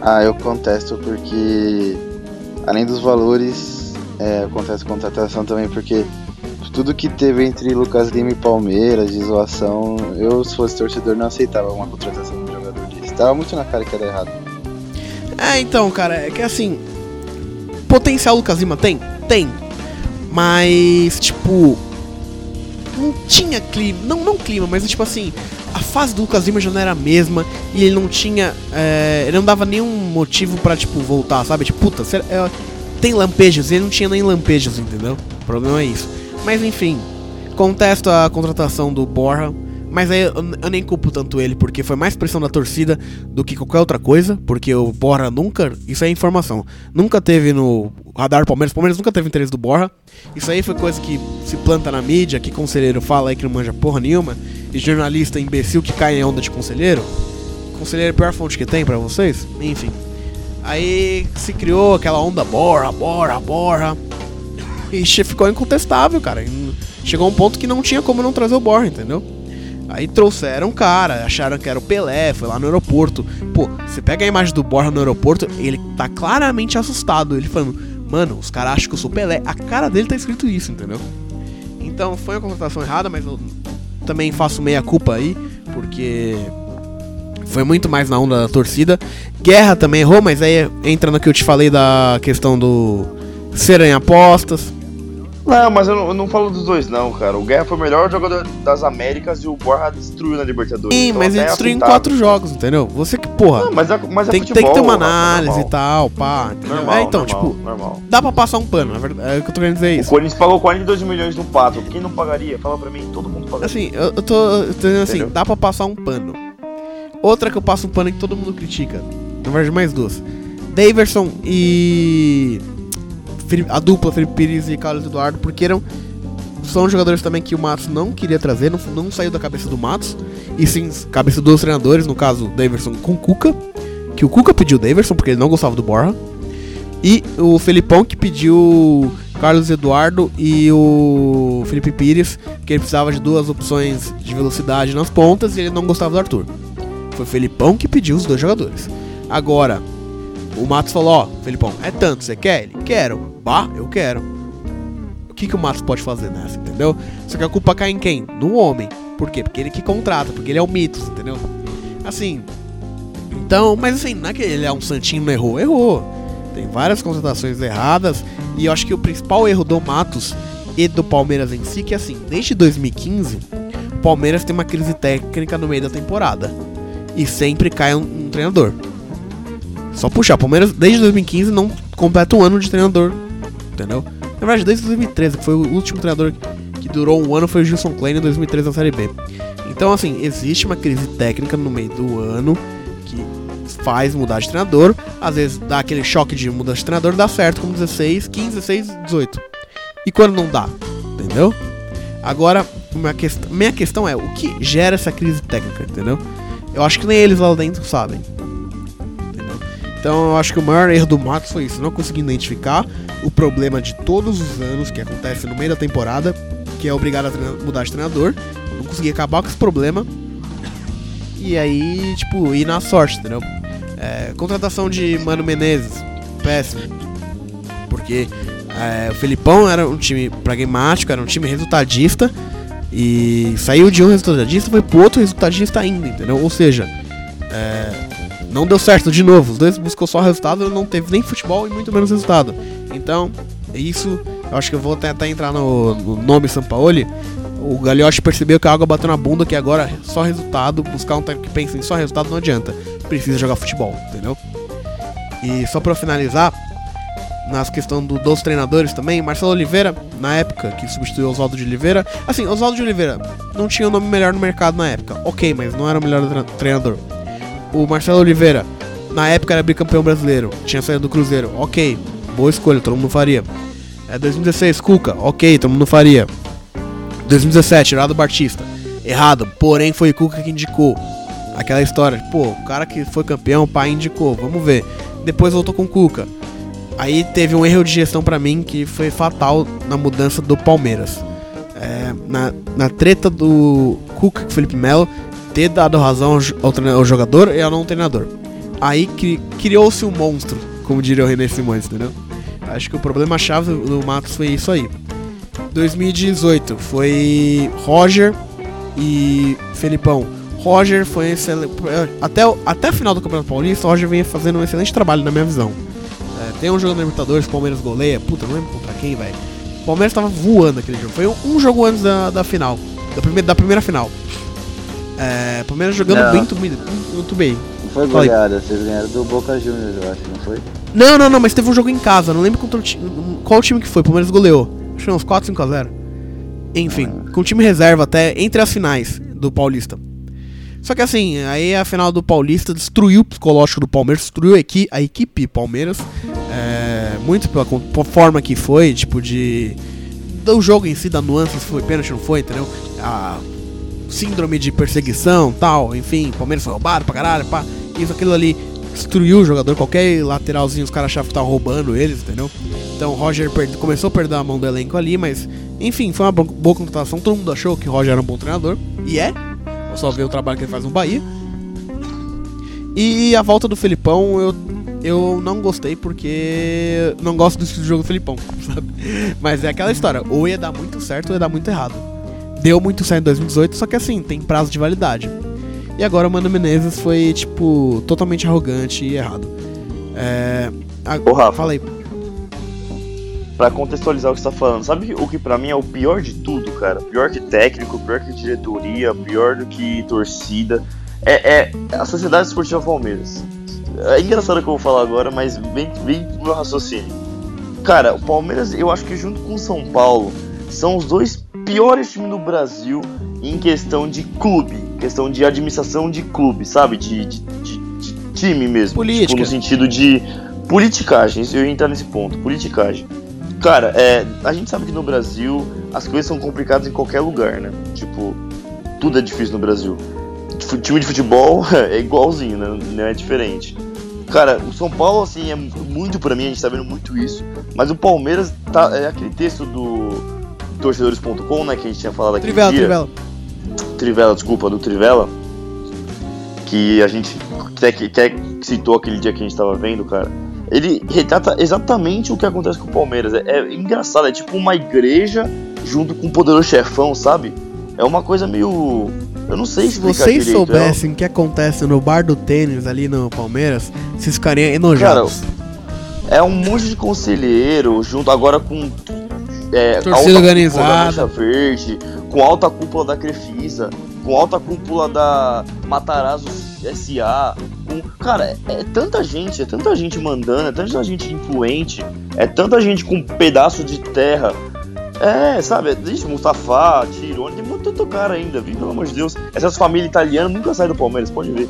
Ah, eu contesto porque, além dos valores, é, eu contesto a contratação também porque tudo que teve entre Lucas Lima e Palmeiras de zoação, eu, se fosse torcedor, não aceitava uma contratação de um jogador desse. Tava muito na cara que era errado. É, então, cara, é que assim. Potencial Lucas Lima tem? Tem. Mas, tipo. Não tinha clima. Não, não clima, mas tipo assim. A fase do Lucas Lima já não era a mesma. E ele não tinha. é, ele não dava nenhum motivo pra, tipo, voltar, sabe? Tipo, puta, será- é, tem lampejos. Ele não tinha nem lampejos, entendeu? O problema é isso. Mas enfim. Contesto a contratação do Borja. Mas aí eu, nem culpo tanto ele, porque foi mais pressão da torcida do que qualquer outra coisa. Porque o Borja nunca. Isso é informação. Nunca teve no radar Palmeiras. Palmeiras nunca teve interesse do Borja. Isso aí foi coisa que se planta na mídia, que conselheiro fala aí que não manja porra nenhuma. E jornalista imbecil que cai em onda de conselheiro. Conselheiro é a pior fonte que tem pra vocês? Enfim. Aí se criou aquela onda Borja, Borja, Borja. E ficou incontestável, cara. Chegou a um ponto que não tinha como não trazer o Borja, entendeu? Aí trouxeram o cara, acharam que era o Pelé, foi lá no aeroporto. Pô, você pega a imagem do Borja no aeroporto, ele tá claramente assustado. Ele falando, mano, os caras acham que eu sou Pelé. A cara dele tá escrito isso, entendeu? Então foi uma contratação errada, mas eu também faço meia culpa aí, porque foi muito mais na onda da torcida. Guerra também errou, mas aí entra no que eu te falei da questão do serem apostas. Não, mas eu não, eu não falo dos dois, não, cara. O Guerra foi o melhor jogador das Américas e o Borja destruiu na Libertadores. Sim, Então mas ele é destruiu em quatro jogos, entendeu? Você que, porra, Não, mas é, mas é tem, tem futebol, que ter uma Rafa, análise normal. e tal, pá, entendeu? Normal, é, então, normal, tipo, normal. dá pra passar um pano, na verdade, é o que eu tô querendo dizer O isso. Corinthians pagou 42 milhões no Pato. Quem não pagaria? Fala pra mim, todo mundo pagaria. Assim, eu, eu tô, eu tô dizendo assim, Entendeu? dá pra passar um pano. Outra que eu passo um pano que todo mundo critica, na verdade mais duas. Daverson e a dupla Felipe Pires e Carlos Eduardo, porque eram são jogadores também que o Matos não queria trazer, não, não saiu da cabeça do Matos, e sim cabeça dos treinadores, no caso Daverson com Cuca, que o Cuca pediu Daverson porque ele não gostava do Borja, e o Felipão que pediu Carlos Eduardo e o Felipe Pires, que ele precisava de duas opções de velocidade nas pontas e ele não gostava do Arthur. Foi o Felipão que pediu os dois jogadores. Agora, o Matos falou, ó, Felipão, é tanto, você quer? Ele, quero. Bah, eu quero. O que, que o Matos pode fazer nessa, entendeu? Só que a culpa cai em quem? No homem. Por quê? Porque ele que contrata, porque ele é o Mitos, entendeu? Assim. Então, mas assim, não é que ele é um santinho não errou, errou. Tem várias contratações erradas. E eu acho que o principal erro do Matos e do Palmeiras em si, que assim, desde 2015, o Palmeiras tem uma crise técnica no meio da temporada. E sempre cai um, um treinador. Só puxar, o Palmeiras desde 2015 não completa um ano de treinador. Entendeu? Na verdade, desde 2013, que foi o último treinador que durou um ano, foi o Gilson Klein em 2013 na Série B. Então, assim, existe uma crise técnica no meio do ano que faz mudar de treinador. Às vezes dá aquele choque de mudar de treinador, dá certo como 16, 15, 16, 18. E quando não dá? Entendeu? Agora, quest minha questão é o que gera essa crise técnica, entendeu? Eu acho que nem eles lá dentro sabem. Entendeu? Então eu acho que o maior erro do Matos foi isso, não conseguir identificar o problema de todos os anos que acontece no meio da temporada, que é obrigado a treina- mudar de treinador, não conseguir acabar com esse problema. E aí, tipo, ir na sorte, entendeu? É, contratação de Mano Menezes, péssimo. Porque É, o Felipão era um time pragmático, era um time resultadista. E saiu de um resultadista foi pro outro resultadista ainda, entendeu? Ou seja, é, não deu certo de novo. Os dois buscou só resultado, não teve nem futebol e muito menos resultado. Então, isso, eu acho que eu vou tentar entrar no, no nome Sampaoli. O Gagliotti percebeu que a água bateu na bunda, que agora só resultado, buscar um técnico que pensa em só resultado não adianta. Precisa jogar futebol, entendeu? E só pra finalizar, nas questões do, dos treinadores também, Marcelo Oliveira, na época, que substituiu Oswaldo de Oliveira. Assim, Oswaldo de Oliveira não tinha o nome melhor no mercado na época, ok, mas não era o melhor tre treinador. O Marcelo Oliveira, na época era bicampeão brasileiro, tinha saído do Cruzeiro, ok, boa escolha, todo mundo faria. É 2016, Cuca, ok, todo mundo faria. 2017, Geraldo Batista, errado, porém foi Cuca que indicou. Aquela história, pô, o cara que foi campeão, o pai indicou, vamos ver. Depois voltou com Cuca. Aí teve um erro de gestão para mim que foi fatal na mudança do Palmeiras. É, na, na treta do Cuca com Felipe Melo ter dado razão ao, ao jogador e ao não treinador. Aí cri, criou-se um monstro, como diria o René Simões, entendeu? Acho que o problema-chave do Matos foi isso aí. 2018 foi Roger e Felipão. Roger foi excelente. Até, até a final do Campeonato Paulista, o Roger vinha fazendo um excelente trabalho, na minha visão. É, tem um jogo na Libertadores, Palmeiras goleia. Puta, não lembro contra quem, velho. O Palmeiras tava voando aquele jogo. Foi um, jogo antes da, da final. Da primeira, da primeira final. É, Palmeiras jogando Não. muito, muito, muito bem. Não foi goleada, vocês ganharam do Boca Juniors, eu acho, não foi? Não, não, não, mas teve um jogo em casa. Não lembro contra qual time que foi. O Palmeiras goleou. Acho que uns 4, 5 a 0. Enfim, com o time reserva até entre as finais do Paulista. Só que assim, aí a final do Paulista destruiu o psicológico do Palmeiras, destruiu a, equi a equipe Palmeiras. É, muito pela, pela forma que foi, tipo de. Do jogo em si, da nuance, se foi pênalti ou não foi, entendeu? A síndrome de perseguição tal, enfim, Palmeiras foi roubado pra caralho, pá. Isso, aquilo ali destruiu o jogador, qualquer lateralzinho os caras achavam que estavam roubando eles, entendeu? Então o Roger perde- começou a perder a mão do elenco ali, mas enfim, foi uma bo- boa contratação. Todo mundo achou que o Roger era um bom treinador, e é. Eu só ver o trabalho que ele faz no Bahia. E a volta do Felipão, eu, eu não gostei porque não gosto do estilo de jogo do Felipão, sabe? Mas é aquela história, ou ia dar muito certo ou ia dar muito errado. Deu muito certo em 2018, só que assim, tem prazo de validade. E agora o Mano Menezes foi, tipo, totalmente arrogante e errado. É. a- Ô, Rafa. Fala aí. Pra contextualizar o que você tá falando, sabe o que pra mim é o pior de tudo, cara? Pior que técnico, pior que diretoria, pior do que torcida. É, é a Sociedade Esportiva Palmeiras. É engraçado o que eu vou falar agora, mas vem, vem pro meu raciocínio. Cara, o Palmeiras, eu acho que junto com o São Paulo, são os dois piores times do Brasil em questão de clube, questão de administração de clube, sabe? De, de, de- de time mesmo. Política. Tipo, no sentido de politicagem, eu ia entrar nesse ponto, politicagem. Cara, é, a gente sabe que no Brasil as coisas são complicadas em qualquer lugar, né? Tipo, tudo é difícil no Brasil. Fu- Time de futebol é igualzinho, né? Não é diferente. Cara, o São Paulo, assim, é muito pra mim, a gente tá vendo muito isso. Mas o Palmeiras, tá, é aquele texto do torcedores.com, né, que a gente tinha falado aqui Trivela, dia. Trivela. Trivela, desculpa, do Trivela, que a gente até que, até citou aquele dia que a gente tava vendo, cara. Ele retrata exatamente o que acontece com o Palmeiras. É, é engraçado, é tipo uma igreja junto com um poderoso chefão, sabe? É uma coisa meio. Eu não sei Se vocês direito. é soubessem o que acontece no bar do tênis ali no Palmeiras, vocês ficariam enojados. É um monte de conselheiro junto agora com. É, Torcida organizada. Verde, com alta cúpula da Crefisa, com alta cúpula da Matarazzo SA. Com, cara, é, é tanta gente, é tanta gente mandando, é tanta gente influente, é tanta gente com um pedaço de terra. É, sabe, existe Mustafa, Tirone, tem muito tanto cara ainda, viu? Pelo amor de Deus. Essas famílias italianas nunca saem do Palmeiras, pode ver.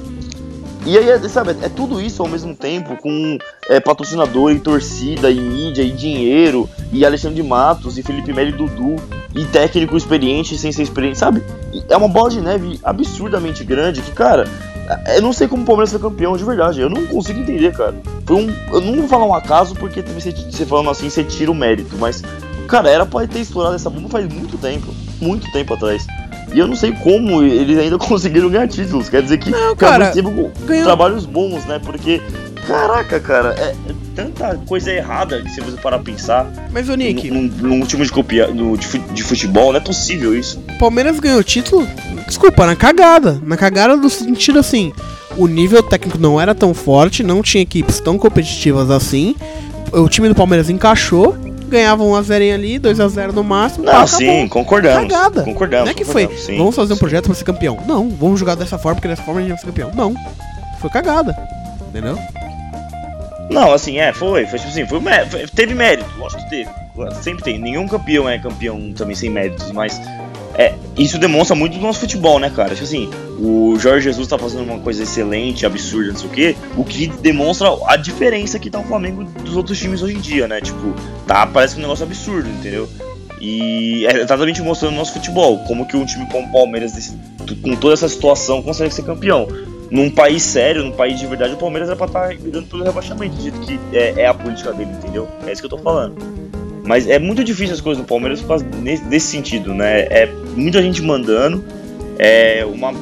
E aí, é, sabe, é tudo isso ao mesmo tempo, com é, patrocinador e torcida, e mídia, e dinheiro, e Alexandre Matos, e Felipe Melo e Dudu, e técnico experiente sem ser experiente, sabe? É uma bola de neve absurdamente grande que, cara, eu não sei como o Palmeiras foi campeão de verdade, eu não consigo entender, cara. Foi um. Eu não vou falar um acaso, porque você, você falando assim, você tira o mérito, mas, cara, era pra ter estourado essa bomba faz muito tempo, muito tempo atrás. E eu não sei como eles ainda conseguiram ganhar títulos. Quer dizer que Não, o Palmeiras cara, teve ganhou- trabalhos bons, né? Porque, caraca, cara, é, tanta coisa errada que se você parar pra pensar Mas, ô Nick, num, num time de, copia, no, de, fu- de futebol, não é possível isso. o Palmeiras ganhou o título, desculpa, na cagada. Na cagada do sentido assim, o nível técnico não era tão forte, não tinha equipes tão competitivas assim. O time do Palmeiras encaixou, ganhava 1x0 ali, 2x0 no máximo. Não, acabou. sim, concordamos. Cagada. Concordamos. Não é que foi, sim. vamos fazer um projeto pra ser campeão. Não, vamos jogar dessa forma, porque dessa forma a gente vai ser campeão. Não, foi cagada. Entendeu? Não, assim, é, foi. Foi tipo assim, foi, foi- teve mérito, lógico que teve. Sempre tem. Nenhum campeão é campeão também sem méritos, mas é, isso demonstra muito do nosso futebol, né, cara? Tipo assim, o Jorge Jesus tá fazendo uma coisa excelente, absurda, não sei o quê, o que demonstra a diferença que tá o Flamengo dos outros times hoje em dia, né? Tipo, tá, parece um negócio absurdo, entendeu? E é exatamente mostrando o nosso futebol, como que um time como o Palmeiras, com toda essa situação, consegue ser campeão. Num país sério, num país de verdade, o Palmeiras era pra estar brigando pelo rebaixamento, do jeito que é, é a política dele, entendeu? É isso que eu tô falando. Mas é muito difícil as coisas do Palmeiras nesse, sentido, né? É muita gente mandando, é uma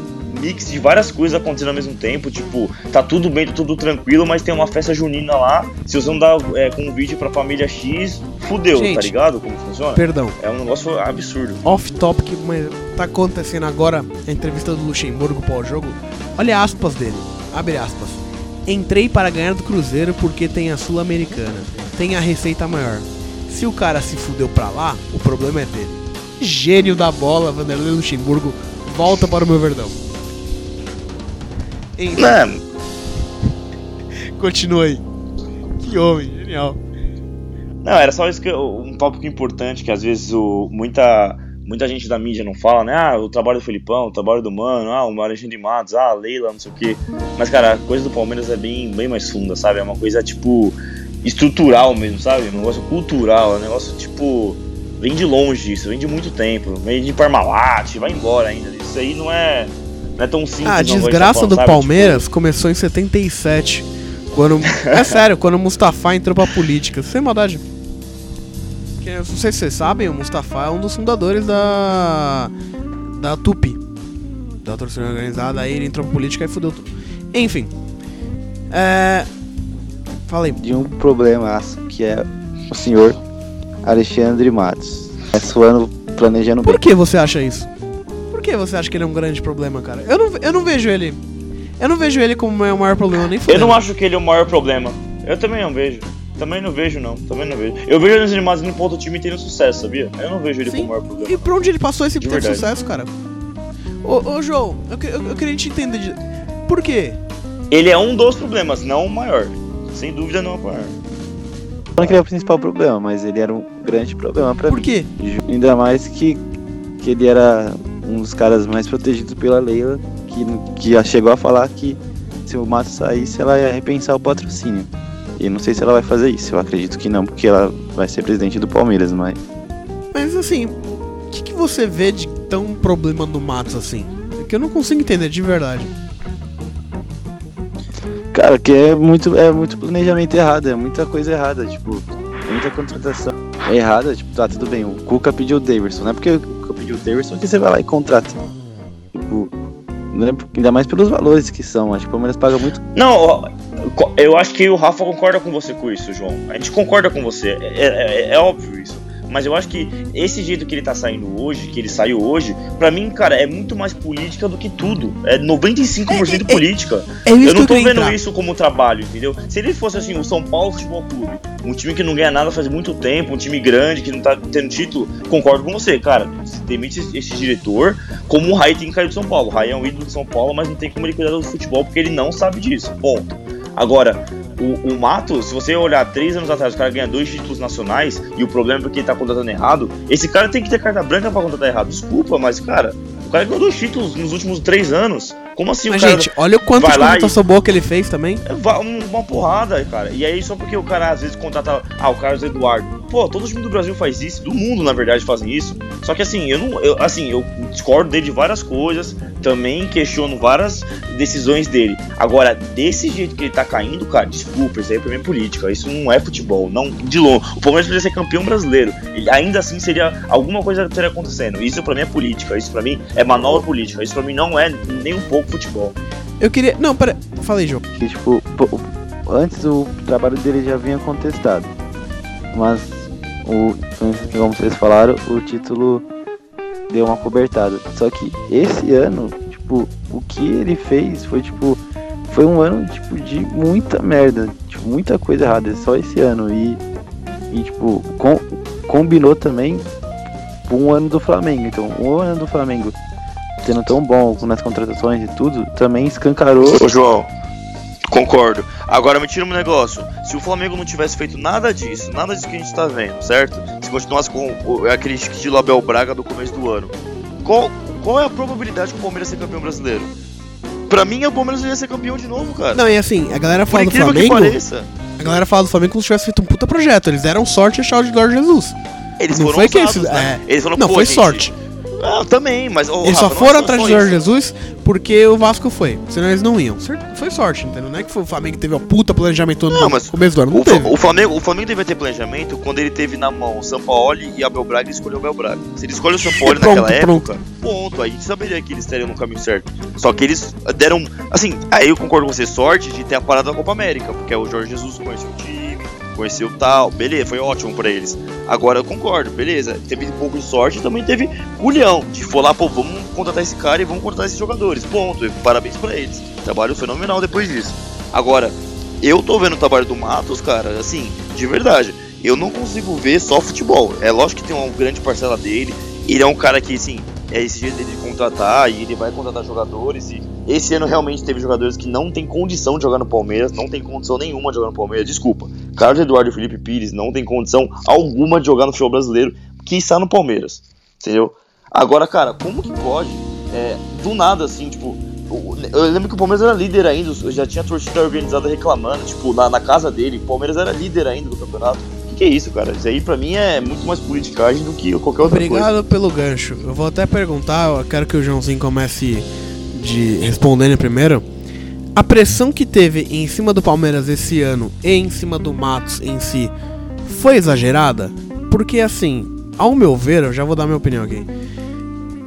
mix de várias coisas acontecendo ao mesmo tempo, tipo, tá tudo bem, tá tudo tranquilo, mas tem uma festa junina lá, se você não dá é, convite pra família X, fudeu, tá Gente. ligado como funciona? Perdão. É um negócio absurdo. Off topic, mas tá acontecendo agora a entrevista do Luxemburgo pós-jogo. Olha aspas dele. Abre aspas. Entrei para ganhar do Cruzeiro porque tem a Sul-Americana. Tem a receita maior. Se o cara se fudeu pra lá, o problema é dele. Gênio da bola, Vanderlei Luxemburgo. Volta para o meu verdão. É, continua aí. Que homem, genial. Não, era só isso que eu- um tópico importante que às vezes o, muita, muita gente da mídia não fala, né? Ah, o trabalho do Felipão, o trabalho do Mano, ah, o Alexandre de Matos, ah, a Leila, não sei o quê. Mas, cara, a coisa do Palmeiras é bem, bem mais funda, sabe? É uma coisa, tipo, estrutural mesmo, sabe? Um negócio cultural, um negócio, tipo, vem de longe isso, vem de muito tempo, vem de Parmalat, vai embora ainda. Isso aí não é, não é tão simples. A igual gente tá desgraça falando, do sabe? Palmeiras começou em 77. Quando. É sério, quando o Mustafa entrou pra política. Sem maldade. Eu não sei se vocês sabem, o Mustafa é um dos fundadores da. Da Tupi. Da torcida organizada. Aí ele entrou pra política e fudeu tudo. Enfim. É. Falei. De um problema que é o senhor Alexandre Matos. Começa o ano planejando bem. Por que você acha isso? Por que você acha que ele é um grande problema, cara? Eu não, eu não vejo ele. Eu não vejo ele como o maior problema, nem Eu fudendo. não acho que ele é o maior problema. Eu também não vejo. Também não vejo, não. Também não vejo. Eu vejo ele animados indo pro outro time e tendo sucesso, sabia? Eu não vejo ele Sim. como o maior problema. E pra onde ele passou esse De teve sucesso, cara? Ô, ô João, eu, eu, eu queria te entender. De... Por quê? Ele é um dos problemas, não o maior. Sem dúvida não é o maior. Não que ele é o principal problema, mas ele era um grande problema pra Por mim. quê? Ainda mais que, que ele era um dos caras mais protegidos pela Leila, que, que já chegou a falar que se o Matos saísse, ela ia repensar o patrocínio. E não sei se ela vai fazer isso, eu acredito que não, porque ela vai ser presidente do Palmeiras, mas. Mas assim, o que, que você vê de tão problema no Matos assim? É que eu não consigo entender de verdade. Cara, que é muito, é muito planejamento errado, é muita coisa errada, tipo, muita contratação errada, tipo, tá tudo bem, o Cuca pediu o Daverson, não é porque o Cuca pediu o Daverson que você vai lá e contrata. Tipo, não é ainda mais pelos valores que são, acho que o Palmeiras paga muito Não, eu acho que o Rafa concorda com você com isso, João. A gente concorda com você. É, é- é óbvio isso. Mas eu acho que esse jeito que ele tá saindo hoje, que ele saiu hoje, pra mim, cara, é muito mais política do que tudo. É 95% É, é, é- política. É isso eu não tô vendo entrar. isso como trabalho, entendeu? Se ele fosse assim, o São Paulo Futebol Clube, um time que não ganha nada faz muito tempo, um time grande que não tá tendo título, concordo com você, cara. Demite esse, diretor, como o Rai tem que cair do São Paulo. O Rai é um ídolo de São Paulo, mas não tem como ele cuidar do futebol porque ele não sabe disso. Ponto. Agora, o, o Mato, se você olhar três anos atrás, o cara ganha dois títulos nacionais e o problema é porque ele tá contratando errado, esse cara tem que ter carta branca pra contratar errado. Desculpa, mas, cara, o cara ganhou dois títulos nos últimos três anos. Como assim Mas, o cara gente, olha o quanto de contratação boa que ele fez também. é um- uma porrada, cara. E aí, só porque o cara às vezes contrata. Ah, o Carlos Eduardo. Pô, todo time do Brasil faz isso, do mundo, na verdade, fazem isso. Só que assim, eu não. Eu, assim, eu discordo dele de várias coisas. Também questiono várias decisões dele. Agora, desse jeito que ele tá caindo, cara, desculpa, isso aí pra mim é política. Isso não é futebol, não de longe. O Palmeiras poderia ser campeão brasileiro. E ainda assim seria. Alguma coisa estaria acontecendo. Isso pra mim é política. Isso pra mim é manobra política. Isso pra mim não é nem um pouco futebol. Eu queria. Não, pera. Falei, João. que, tipo, antes o trabalho dele já vinha contestado. Mas o, como vocês falaram, o título deu uma cobertada. Só que esse ano, tipo, o que ele fez foi tipo foi um ano tipo de muita merda, tipo, muita coisa errada, só esse ano e e tipo com, combinou também com um ano do Flamengo. Então, o ano do Flamengo sendo tão bom nas contratações e tudo, também escancarou. Ô João, concordo. Agora me tira um negócio. Se o Flamengo não tivesse feito nada disso, nada disso que a gente tá vendo, certo? Se continuasse com o- aquele estilo Abel Braga do começo do ano, qual, qual é a probabilidade que o Palmeiras ser campeão brasileiro? Pra mim, o Palmeiras ia ser campeão de novo, cara. Não, e assim, a galera Por fala do incrível que Flamengo. pareça, A galera fala do Flamengo como se tivesse feito um puta projeto. Eles deram sorte e acharam de Jorge Jesus. eles Não foram foi que ousados, eles- né? é. Eles falaram, Não, "Pô, foi gente, sorte. Ah, também, mas. ô, Eles só Rafa, não foram é atrás de só Jorge. Jesus porque o Vasco foi. Senão eles não iam. Foi sorte, entendeu? Não é que foi o Flamengo que teve um puta planejamento no Não, mas começo do ano. Não O, teve. o Flamengo, o Flamengo devia ter planejamento quando ele teve na mão o Sampaoli e Abel Braga e escolheu o Abel Braga. Se ele escolhe o Sampaoli Pronto, naquela pronto. época, ponto, aí a gente saberia que eles estariam no caminho certo. Só que eles deram, assim, aí eu concordo com você, sorte de ter a parada da Copa América, porque o Jorge Jesus conheceu o time, conheceu tal, beleza, foi ótimo pra eles. Agora eu concordo, beleza, teve um pouco de sorte também teve culhão, de falar, pô, vamos contratar esse cara e vamos contratar esses jogadores, ponto, parabéns pra eles. Trabalho fenomenal depois disso. Agora, eu tô vendo o trabalho do Matos, cara, assim, de verdade. Eu não consigo ver só futebol. É lógico que tem uma grande parcela dele. Ele é um cara que, assim, é esse jeito dele de contratar e ele vai contratar jogadores. E esse ano realmente teve jogadores que não tem condição de jogar no Palmeiras, não tem condição nenhuma de jogar no Palmeiras. Desculpa. Carlos Eduardo e Felipe Pires não tem condição alguma de jogar no futebol brasileiro, que está no Palmeiras. Entendeu? Agora, cara, como que pode, é, do nada, assim, tipo, eu lembro que o Palmeiras era líder ainda, já tinha torcida organizada reclamando, tipo, na, na casa dele, o Palmeiras era líder ainda do campeonato. O que, que é isso, cara? Isso aí pra mim é muito mais politicagem do que qualquer outra coisa. Obrigado pelo gancho. Eu vou até perguntar, eu quero que o Joãozinho comece de respondendo primeiro. A pressão que teve em cima do Palmeiras esse ano e em cima do Matos em si foi exagerada? Porque assim, ao meu ver, eu já vou dar minha opinião aqui.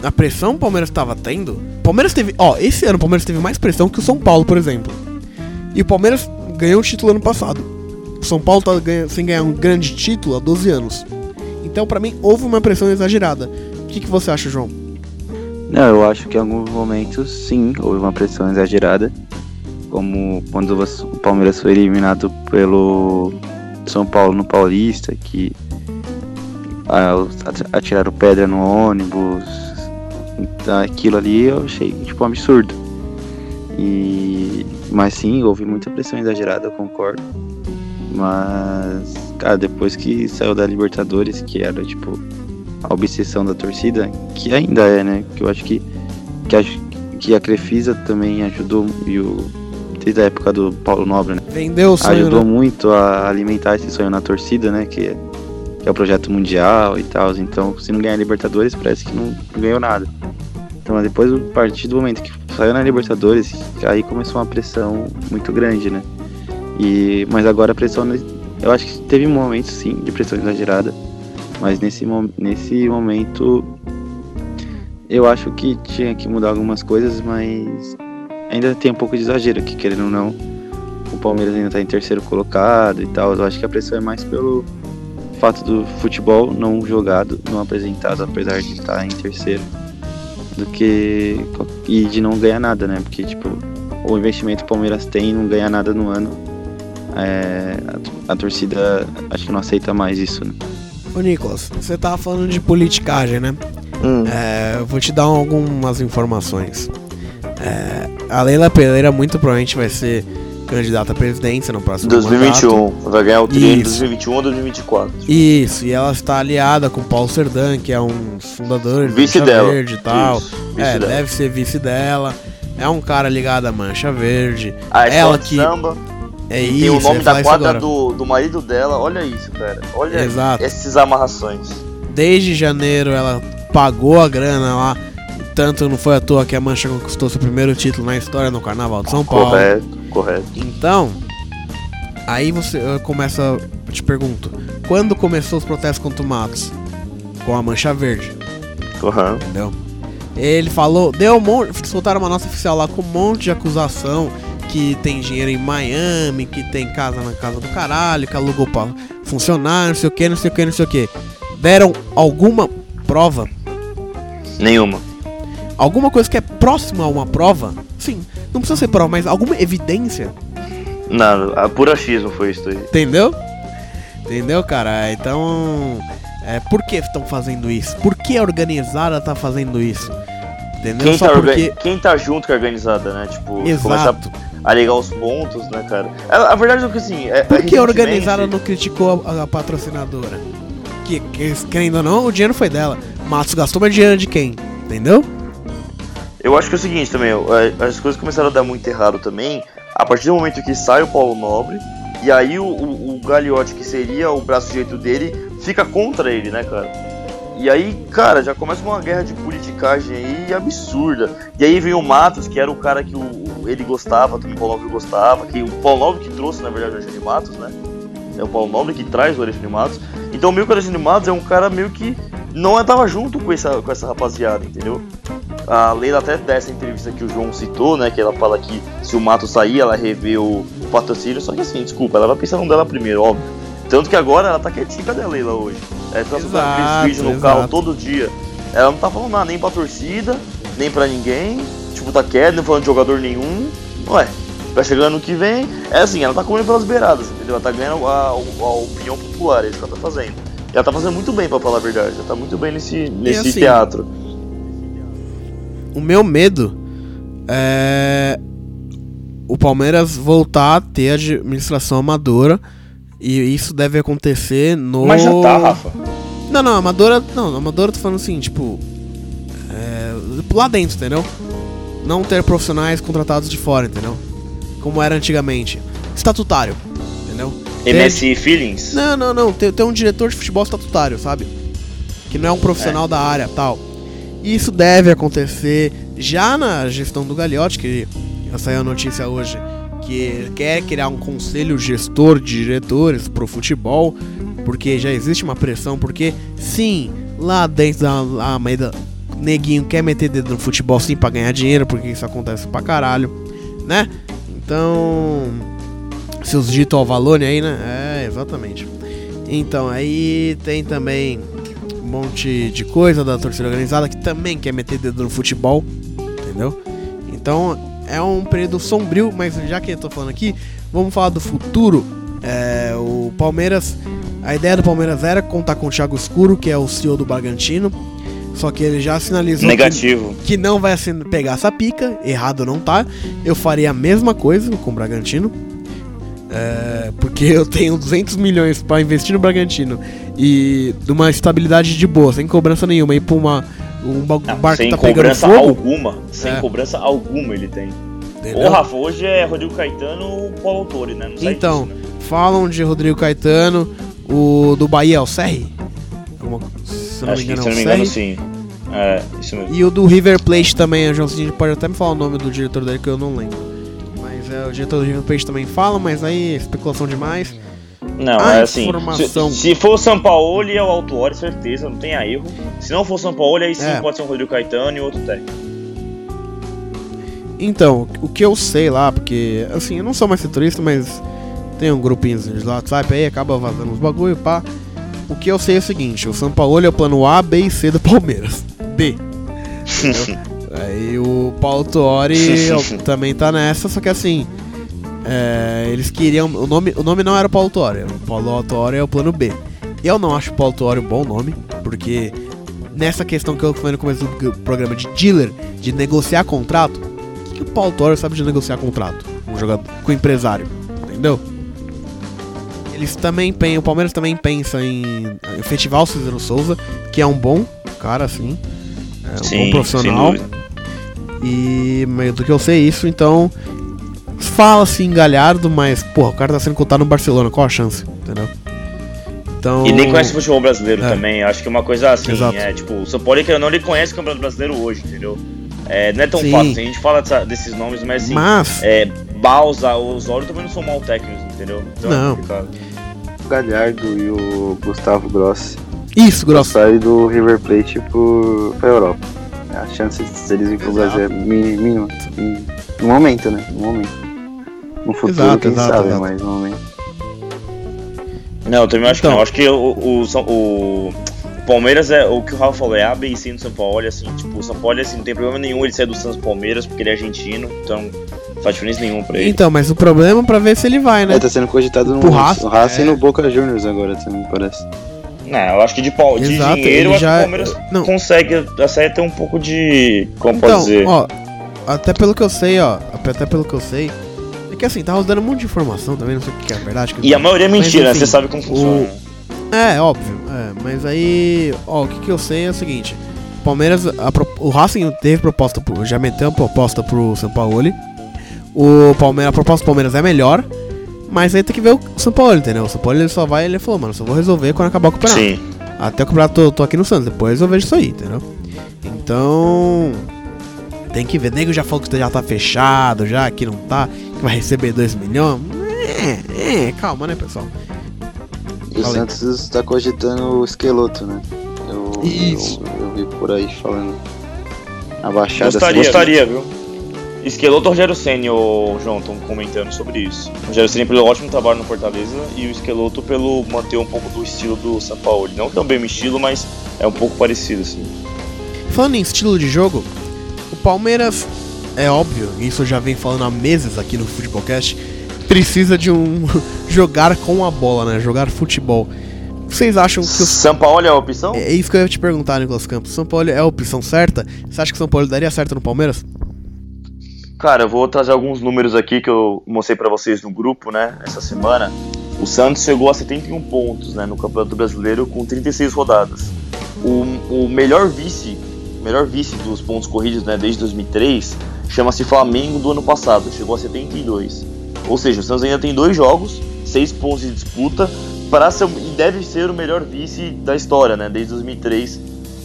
A pressão que o Palmeiras estava tendo. Palmeiras teve. Ó, esse ano o Palmeiras teve mais pressão que o São Paulo, por exemplo. E o Palmeiras ganhou o título ano passado. O São Paulo tá sem ganhar um grande título há 12 anos. Então, pra mim, houve uma pressão exagerada. O que, que você acha, João? Não, eu acho que em alguns momentos sim, houve uma pressão exagerada. Como quando o Palmeiras foi eliminado pelo São Paulo no Paulista, que ah, atiraram pedra no ônibus. Então, aquilo ali eu achei tipo um absurdo. E mas sim, houve muita pressão exagerada, eu concordo. Mas, cara, depois que saiu da Libertadores, que era tipo a obsessão da torcida, que ainda é, né? Que eu acho que que a, que a Crefisa também ajudou e o desde a época do Paulo Nobre, né? Vendeu o sonho, ajudou né? muito a alimentar esse sonho na torcida, né? Que é, que é o projeto mundial e tal. Então, se não ganhar a Libertadores, parece que não, não ganhou nada. Então, depois, a partir do momento que saiu na Libertadores, aí começou uma pressão muito grande, né? E, mas agora a pressão, eu acho que teve momentos sim de pressão exagerada, mas nesse, nesse momento eu acho que tinha que mudar algumas coisas, mas ainda tem um pouco de exagero, que querendo ou não, o Palmeiras ainda tá em terceiro colocado e tal. Eu acho que a pressão é mais pelo fato do futebol não jogado, não apresentado, apesar de estar em terceiro, do que e de não ganhar nada, né? Porque tipo, o investimento que o Palmeiras tem e não ganha nada no ano. é, a, a torcida acho que não aceita mais isso, né? Ô, Nicolas, você tava falando de politicagem, né? Hum. É, eu vou te dar algumas informações. É, a Leila Pereira muito provavelmente vai ser candidata à presidência no próximo mandato. 2021. Vai ganhar o tri em Isso. 2021 ou 2024. Isso, e ela está aliada com o Paulo Serdan, que é um dos fundadores Vice da Mancha dela. Verde e tal. Isso, é, dela. deve ser vice dela. É um cara ligado à Mancha Verde. A ela que- samba. É isso, tem o nome falar da quadra do, do marido dela. Olha isso, cara. Olha Exato. essas amarrações. Desde janeiro ela pagou a grana lá. Tanto não foi à toa que a Mancha conquistou seu primeiro título na história no Carnaval de São Paulo. Correto, correto. Então, aí você eu começo, a- eu te pergunto, quando começou os protestos contra o Matos? Com a Mancha Verde, Correto. entendeu? Ele falou, deu um monte, soltaram uma nota oficial lá com um monte de acusação que tem dinheiro em Miami, que tem casa na casa do caralho, que alugou pra funcionar, não sei o que, não sei o que, não sei o que. Deram alguma prova, Nenhuma. Alguma coisa que é próxima a uma prova? Sim, não precisa ser prova, mas alguma evidência Nada, a pura achismo foi isso aí. Entendeu? Entendeu, cara? Então, é, por que estão fazendo isso? Por que a organizada tá fazendo isso? Entendeu? Quem Só tá, porque. quem tá junto com a organizada, né? Tipo, Exato. começar a ligar os pontos, né, cara? A, a verdade é que assim. É, Por é que a organizada não criticou a, a patrocinadora? Que, que, querendo ou não, o dinheiro foi dela. Matos gastou, mas dinheiro de quem? Entendeu? Eu acho que é o seguinte também, é, as coisas começaram a dar muito errado também, a partir do momento que sai o Paulo Nobre, e aí o, o, o Gagliotti, que seria o braço direito dele, fica contra ele, né, cara? E aí, cara, já começa uma guerra de politicagem aí absurda. E aí vem o Matos, que era o cara que o, ele gostava, que o Paulo Nobre gostava, que o Paulo Nobre que trouxe, na verdade, o Alexandre Matos, né? É o Paulo Nobre que traz o Alexandre Matos. Então meio que o Alexandre Matos é um cara meio que não estava junto com essa, com essa rapaziada, entendeu? A Leila até dessa entrevista que o João citou, né? Que ela fala que se o Mato sair, ela revê o, o patrocínio. Só que assim, desculpa, ela vai pensar no dela primeiro, óbvio. Tanto que agora ela tá quietinha, cadê a Leila hoje? Ela tá aqueles vídeos no exato. carro todo dia. Ela não tá falando nada nem pra torcida, nem pra ninguém. Tipo, tá quieta, não falando de jogador nenhum. Ué, tá chegando ano que vem. É assim, ela tá comendo pelas beiradas, entendeu? Ela tá ganhando a, a opinião popular, é isso que ela tá fazendo. Ela tá fazendo muito bem, pra falar a verdade. Ela tá muito bem nesse, nesse assim, teatro. O meu medo é o Palmeiras voltar a ter administração amadora. E isso deve acontecer no. Mas já tá, Rafa. Não, não, amadora. Não, amadora eu tô falando assim, tipo. É, lá dentro, entendeu? Não ter profissionais contratados de fora, entendeu? Como era antigamente. Estatutário, entendeu? Ter- MSI Feelings? Não, não, não. Tem, tem um diretor de futebol estatutário, sabe? Que não é um profissional da área tal. Isso deve acontecer já na gestão do Gagliotti, que saiu a notícia hoje que quer criar um conselho gestor de diretores pro futebol, porque já existe uma pressão, porque sim, lá dentro da a Maida, neguinho quer meter dedo no futebol sim pra ganhar dinheiro, porque isso acontece pra caralho, né? Então, seus dito ao valor aí, né? É, exatamente. Então, aí tem também um monte de coisa da torcida organizada que também quer meter dedo no futebol, entendeu? Então, é um período sombrio, mas já que eu tô falando aqui, vamos falar do futuro. É, o Palmeiras, a ideia do Palmeiras era contar com o Thiago Escuro, que é o CEO do Bragantino, só que ele já sinalizou que Negativo. que não vai pegar essa pica, errado não tá. Eu faria a mesma coisa com o Bragantino. É, porque eu tenho 200 milhões pra investir no Bragantino e de uma estabilidade de boa, sem cobrança nenhuma, e pra uma, um Não, barco que sem tá pegando cobrança fogo. alguma. Sem É. cobrança alguma ele tem. entendeu? Ô, Rafa, hoje é Rodrigo Caetano o Paulo Autori, né? Então, disso, né? falam de Rodrigo Caetano, o do Bahia é o Serri? Alguma- se eu não me Acho que, engano, se é não me engano, sim. É, isso mesmo. E o do River Plate também, o Joãozinho pode até me falar o nome do diretor dele que eu não lembro. Mas é, o diretor do River Plate também fala, mas aí é especulação demais. Não, A é assim. informação. Se, se for São Paulo, é o Autuori, certeza, não tenha erro. Se não for São Paulo, aí sim É. pode ser um Rodrigo Caetano e outro técnico. Então, o que eu sei lá, porque assim, eu não sou mais setorista, mas tem um grupinho de WhatsApp aí, acaba vazando uns bagulho, pá. O que eu sei é o seguinte, o São Paulo é o plano A, B e C do Palmeiras. B. Aí o Paulo Tuori também tá nessa, só que assim. É, eles queriam. O nome, o nome não era Paulo Tuori, o Paulo Tuori é o plano B. Eu não acho o Paulo Tuori um bom nome, porque nessa questão que eu falei no começo do programa de dealer, de negociar contrato, o que, que o Paulo Tuori sabe de negociar contrato com o jogador, com o empresário? Entendeu? Eles também pensam, o Palmeiras também pensa em efetivar o Cícero Souza, que é um bom cara, assim. É um Sim, bom profissional. E meio do que eu sei isso, então. Fala-se em Galhardo, mas, porra, o cara tá sendo cotado no Barcelona, qual a chance? Entendeu? Então. E nem conhece o futebol brasileiro É. também. Acho que é uma coisa assim, Exato. é tipo, o São Paulo que não ele conhece o Campeonato Brasileiro hoje, entendeu? É, não é tão Sim. fácil, assim, a gente fala dessa- desses nomes, mas assim, Mas. é, Balsa, Osório também não são mal técnicos, entendeu? Então, Não. É complicado. O Galhardo e o Gustavo Grossi Isso, grosso. saem do River Plate pro, pra Europa. A chance deles ir pro Exato. Brasil é mínima. em- No momento, né? No momento. No futuro, Exato, quem exato, sabe, exato. mas no momento. Não, eu também acho que Então. não. Acho que o, o, o Palmeiras é o que o Rafa falou, é A, B e C no São Paulo. Assim, tipo, o São Paulo assim, não tem problema nenhum ele sair do Santos Palmeiras, porque ele é argentino, então não faz diferença nenhuma pra ele. Então, mas o problema é pra ver se ele vai, né? É, tá sendo cogitado no Racing, é. e no Boca Juniors agora também, parece. Não, eu acho que de, pau, de Exato, dinheiro, ele eu acho já- que o Palmeiras não. consegue até um pouco de. Como pode Então, dizer? ó, até pelo que eu sei, ó, até pelo que eu sei, é que assim, tá rodando um monte de informação também, não sei o que é verdade. o que E a maioria é mentira, enfim, Você sabe como funciona. É, óbvio, é, mas aí, ó, o que, que eu sei é o seguinte, o Palmeiras, a o Racing teve proposta, pro, já meteu uma proposta pro São Paulo, o Palmeiras, a proposta do Palmeiras é melhor, mas aí tem que ver o São Paulo, entendeu? O São Paulo ele só vai, ele falou, mano, só vou resolver quando acabar o campeonato. Sim. Até o campeonato tô, tô aqui no Santos, depois eu vejo isso aí, entendeu? Então. Tem que ver, nego já falou que já tá fechado, já que não tá, que vai receber 2 milhões. É, é, calma, né, pessoal? E o. Santos está cogitando o esqueloto, né? Eu, Isso. Eu, eu vi por aí falando. A baixada Gostaria, assim, gostaria, viu? Esqueloto ou Rogério Senna, ô João, estão comentando sobre isso. O Rogério Senna pelo ótimo trabalho no Fortaleza e o Esqueloto pelo manter um pouco do estilo do São Paulo. Não tão bem o estilo, mas é um pouco parecido, assim. Falando em estilo de jogo, o Palmeiras, é óbvio, isso eu já venho falando há meses aqui no Futebolcast, precisa de um jogar com a bola, né? Jogar futebol. Vocês acham que o São Paulo é a opção? É isso que eu ia te perguntar, Nicolas Campos. São Paulo é a opção certa? Você acha que São Paulo daria certo no Palmeiras? Cara, eu vou trazer alguns números aqui que eu mostrei pra vocês no grupo, né, essa semana. O Santos chegou a 71 pontos, né, no Campeonato Brasileiro com 36 rodadas. O, o melhor vice, melhor vice dos pontos corridos, né, desde 2003, chama-se Flamengo do ano passado, chegou a 72. Ou seja, o Santos ainda tem dois jogos, seis pontos de disputa, para ser, e deve ser o melhor vice da história, né, desde 2003,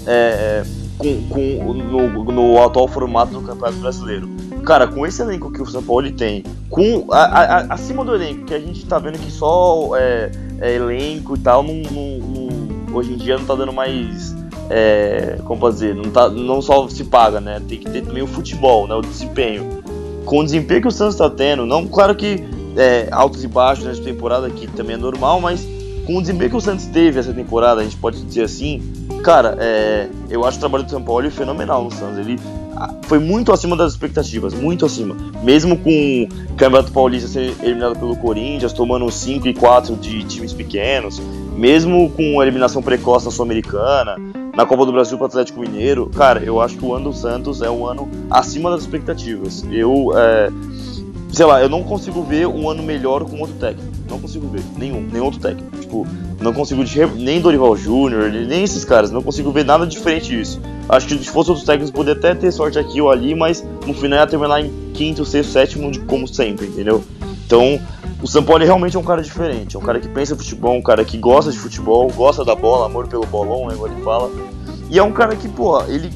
é, com, com, no, no atual formato do Campeonato Brasileiro. Cara, com esse elenco que o São Paulo tem, com a- a- acima do elenco, que a gente tá vendo que só é, é elenco e tal, hoje em dia não tá dando mais. É, como posso dizer? Não, tá, não só se paga, né? Tem que ter também o futebol, né? O desempenho. Com o desempenho que o Santos tá tendo, não, claro que é, altos e baixos nessa temporada aqui também é normal, mas com o desempenho que o Santos teve essa temporada, a gente pode dizer assim, cara, é, eu acho o trabalho do São Paulo fenomenal no Santos. Ele foi muito acima das expectativas, muito acima. Mesmo com o Campeonato Paulista ser eliminado pelo Corinthians, tomando 5 e 4 de times pequenos, mesmo com a eliminação precoce na Sul-Americana, na Copa do Brasil para o Atlético Mineiro, cara, eu acho que o ano do Santos é um ano acima das expectativas. Eu, é, sei lá, eu não consigo ver um ano melhor com outro técnico. Não consigo ver, nenhum, nenhum outro técnico. Tipo, não consigo, nem Dorival Júnior, nem esses caras, não consigo ver nada diferente disso. Acho que se fosse outros técnicos, poderia até ter sorte aqui ou ali, mas no final ia terminar em quinto, sexto, sétimo, de- como sempre, entendeu? Então, o Paulo realmente é um cara diferente, é um cara que pensa futebol, um cara que gosta de futebol, gosta da bola, amor pelo bolão, né, igual ele fala. E é um cara que, pô, ele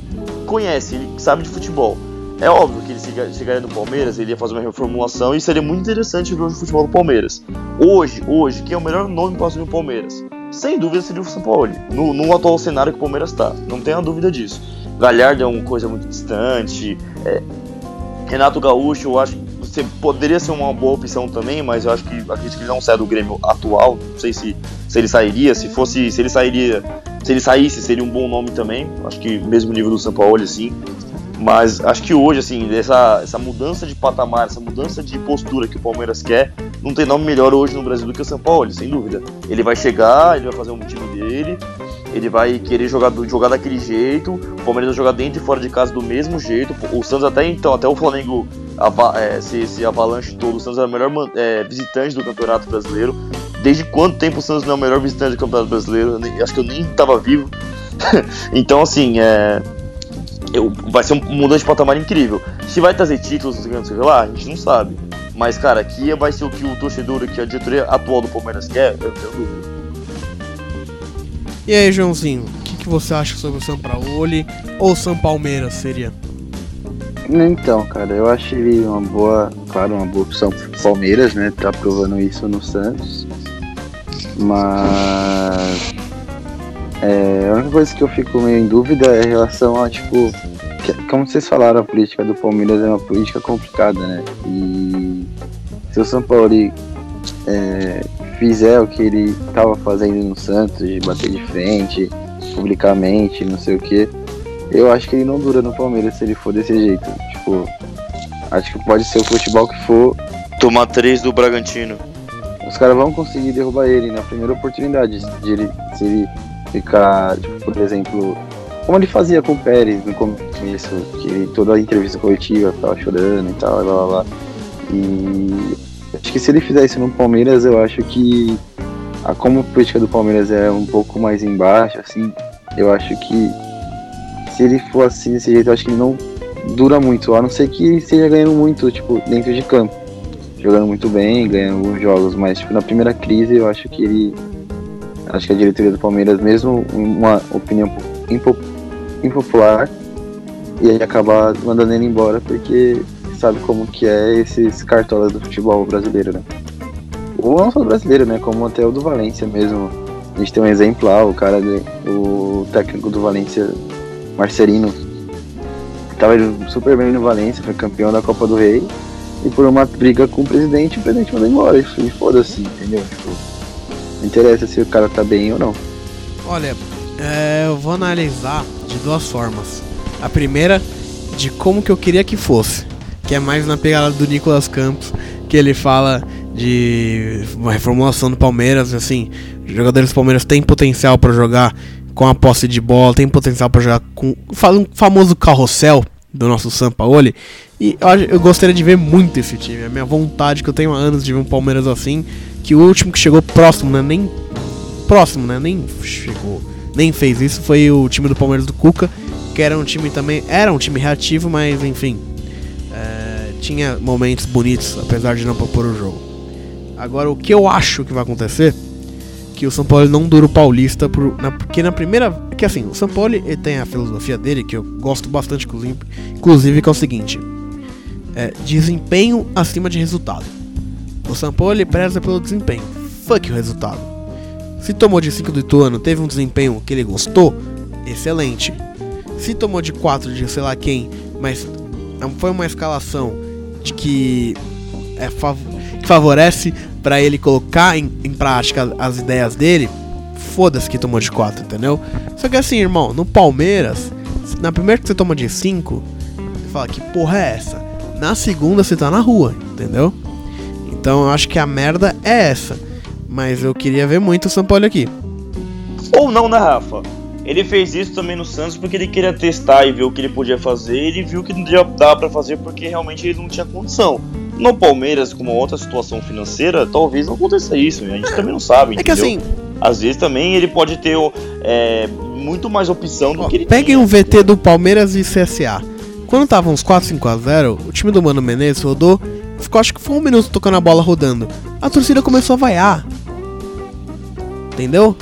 conhece, ele sabe de futebol. É óbvio que ele chega- chegaria no Palmeiras, ele ia fazer uma reformulação e seria muito interessante ver o futebol do Palmeiras. Hoje, hoje, quem é o melhor nome para assumir o Palmeiras? Sem dúvida seria o São Paulo, no, no atual cenário que o Palmeiras está. Não tenha dúvida disso. Galhardo é uma coisa muito distante. é, Renato Gaúcho, eu acho que poderia ser uma boa opção também, mas eu acho que acredito que ele não sai do Grêmio atual. Não sei se, se ele sairia, se fosse, se ele sairia, se ele saísse seria um bom nome também. Acho que mesmo nível do São Paulo assim. Mas acho que hoje, assim, essa, essa mudança de patamar, essa mudança de postura que o Palmeiras quer, não tem nome melhor hoje no Brasil do que o São Paulo, sem dúvida. Ele vai chegar, ele vai fazer um time dele, ele vai querer jogar, jogar daquele jeito, o Palmeiras vai jogar dentro e fora de casa do mesmo jeito. O Santos até então, até o Flamengo ava, é, se, esse avalanche todo, o Santos era o melhor é, visitante do Campeonato Brasileiro. Desde quanto tempo o Santos não é o melhor visitante do Campeonato Brasileiro? Nem- acho que eu nem estava vivo. então, assim, é, eu- vai ser um mudança de patamar incrível. Se vai trazer títulos, sei lá, a gente não sabe. Mas, cara, aqui vai ser o que o torcedor, aqui, a diretoria atual do Palmeiras quer, eu tenho dúvida. E aí, Joãozinho, o que, que você acha sobre o São Paulo ou São Palmeiras seria? Então, cara, eu acho ele uma boa, claro, uma boa opção pro Palmeiras, né? Tá provando isso no Santos. Mas é, a única coisa que eu fico meio em dúvida é em relação a, tipo, que- como vocês falaram, a política do Palmeiras é uma política complicada, né? E se o São Paulo é, fizer o que ele estava fazendo no Santos, de bater de frente, publicamente, não sei o que, eu acho que ele não dura no Palmeiras se ele for desse jeito. Tipo, acho que pode ser o futebol que for, Tomar três do Bragantino. os caras vão conseguir derrubar ele na primeira oportunidade. De ele, se ele ficar, tipo, por exemplo, como ele fazia com o Pérez no começo, que ele, toda a entrevista coletiva ficava chorando e tal, blá blá blá. E acho que se ele fizer isso no Palmeiras, eu acho que a, como a política do Palmeiras é um pouco mais embaixo, assim, eu acho que se ele for assim desse jeito, eu acho que ele não dura muito, a não ser que ele esteja ganhando muito, tipo, dentro de campo. Jogando muito bem, ganhando alguns jogos, mas tipo, na primeira crise eu acho que ele. Acho que a diretoria do Palmeiras, mesmo uma opinião impo- impopular, ia acabar mandando ele embora porque sabe como que é esses cartolas do futebol brasileiro, né? Ou não só brasileiro, né? Como até o do Valência mesmo. A gente tem um exemplo lá, o cara, o técnico do Valência, Marcelino, tava super bem no Valência, foi campeão da Copa do Rei, e por uma briga com o presidente, o presidente mandou embora. E foda-se, entendeu? Tipo, não interessa se o cara tá bem ou não. Olha, é, eu vou analisar de duas formas. A primeira, de como que eu queria que fosse. Que é mais na pegada do Nicolas Campos, que ele fala de uma reformulação do Palmeiras, assim, jogadores do Palmeiras têm potencial para jogar com a posse de bola, tem potencial para jogar com um famoso carrossel do nosso Sampaoli. E eu, eu gostaria de ver muito esse time. A minha vontade que eu tenho há anos de ver um Palmeiras assim, que o último que chegou próximo, né, nem próximo, né? Nem chegou, nem fez isso. Foi o time do Palmeiras do Cuca, que era um time também, era um time reativo, mas enfim, é, tinha momentos bonitos, apesar de não propor o jogo. Agora, o que eu acho que vai acontecer, que o São Paulo não dura o Paulista, por, na, porque na primeira, que assim, o São Paulo tem a filosofia dele que eu gosto bastante, inclusive, que é o seguinte: é, desempenho acima de resultado. O São Paulo preza pelo desempenho. Fuck o resultado. Se tomou de 5 do Ituano, teve um desempenho que ele gostou, excelente. Se tomou de 4 de sei lá quem, mas foi uma escalação de que, é fav- que favorece pra ele colocar em, em prática as ideias dele, foda-se que tomou de 4, entendeu? Só que assim, irmão, no Palmeiras, na primeira que você toma de 5, você fala que porra é essa? Na segunda você tá na rua, entendeu? Então eu acho que a merda é essa. Mas eu queria ver muito o São Paulo aqui. Ou não, né, Rafa? Ele fez isso também no Santos porque ele queria testar e ver o que ele podia fazer. E ele viu que não dava pra fazer porque realmente ele não tinha condição. No Palmeiras, com uma outra situação financeira, talvez não aconteça isso. A gente também não sabe. É que assim, Às vezes também ele pode ter é, muito mais opção do ó, que ele peguem tinha. um VT do Palmeiras e CSA. Quando tava uns 4, 5 a 0 o time do Mano Menezes rodou, ficou acho que foi um minuto tocando a bola rodando. A torcida começou a vaiar. Entendeu?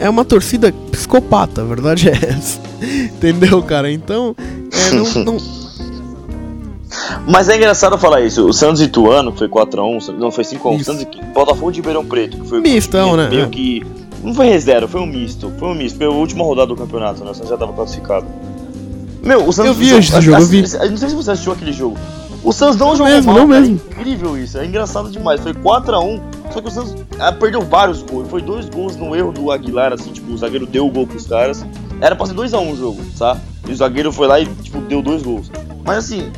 É uma torcida psicopata, a verdade é essa. Entendeu, cara? Então, é, não, não, Mas é engraçado falar isso. O Santos e Ituano foi 4x1, não foi 5x1. Isso. Santos e Botafogo de Ribeirão Preto, que foi Mistão, né? meio É. que. Não foi reserva, foi um misto. Foi um misto. Foi a última rodada do campeonato, né? O Santos já tava classificado. Meu, o Santos. Eu vi esse jogo, eu vi. Não sei se você assistiu aquele jogo. O Santos não, Não jogou mesmo, mal, não cara. mesmo. É incrível isso. É engraçado demais. Foi 4x1. Só que o Santos ah, perdeu vários gols. Foi dois gols no erro do Aguilar, assim, tipo, o zagueiro deu o gol pros caras. Era pra ser 2x1 o jogo, tá? E o zagueiro foi lá e, tipo, deu dois gols. Mas assim,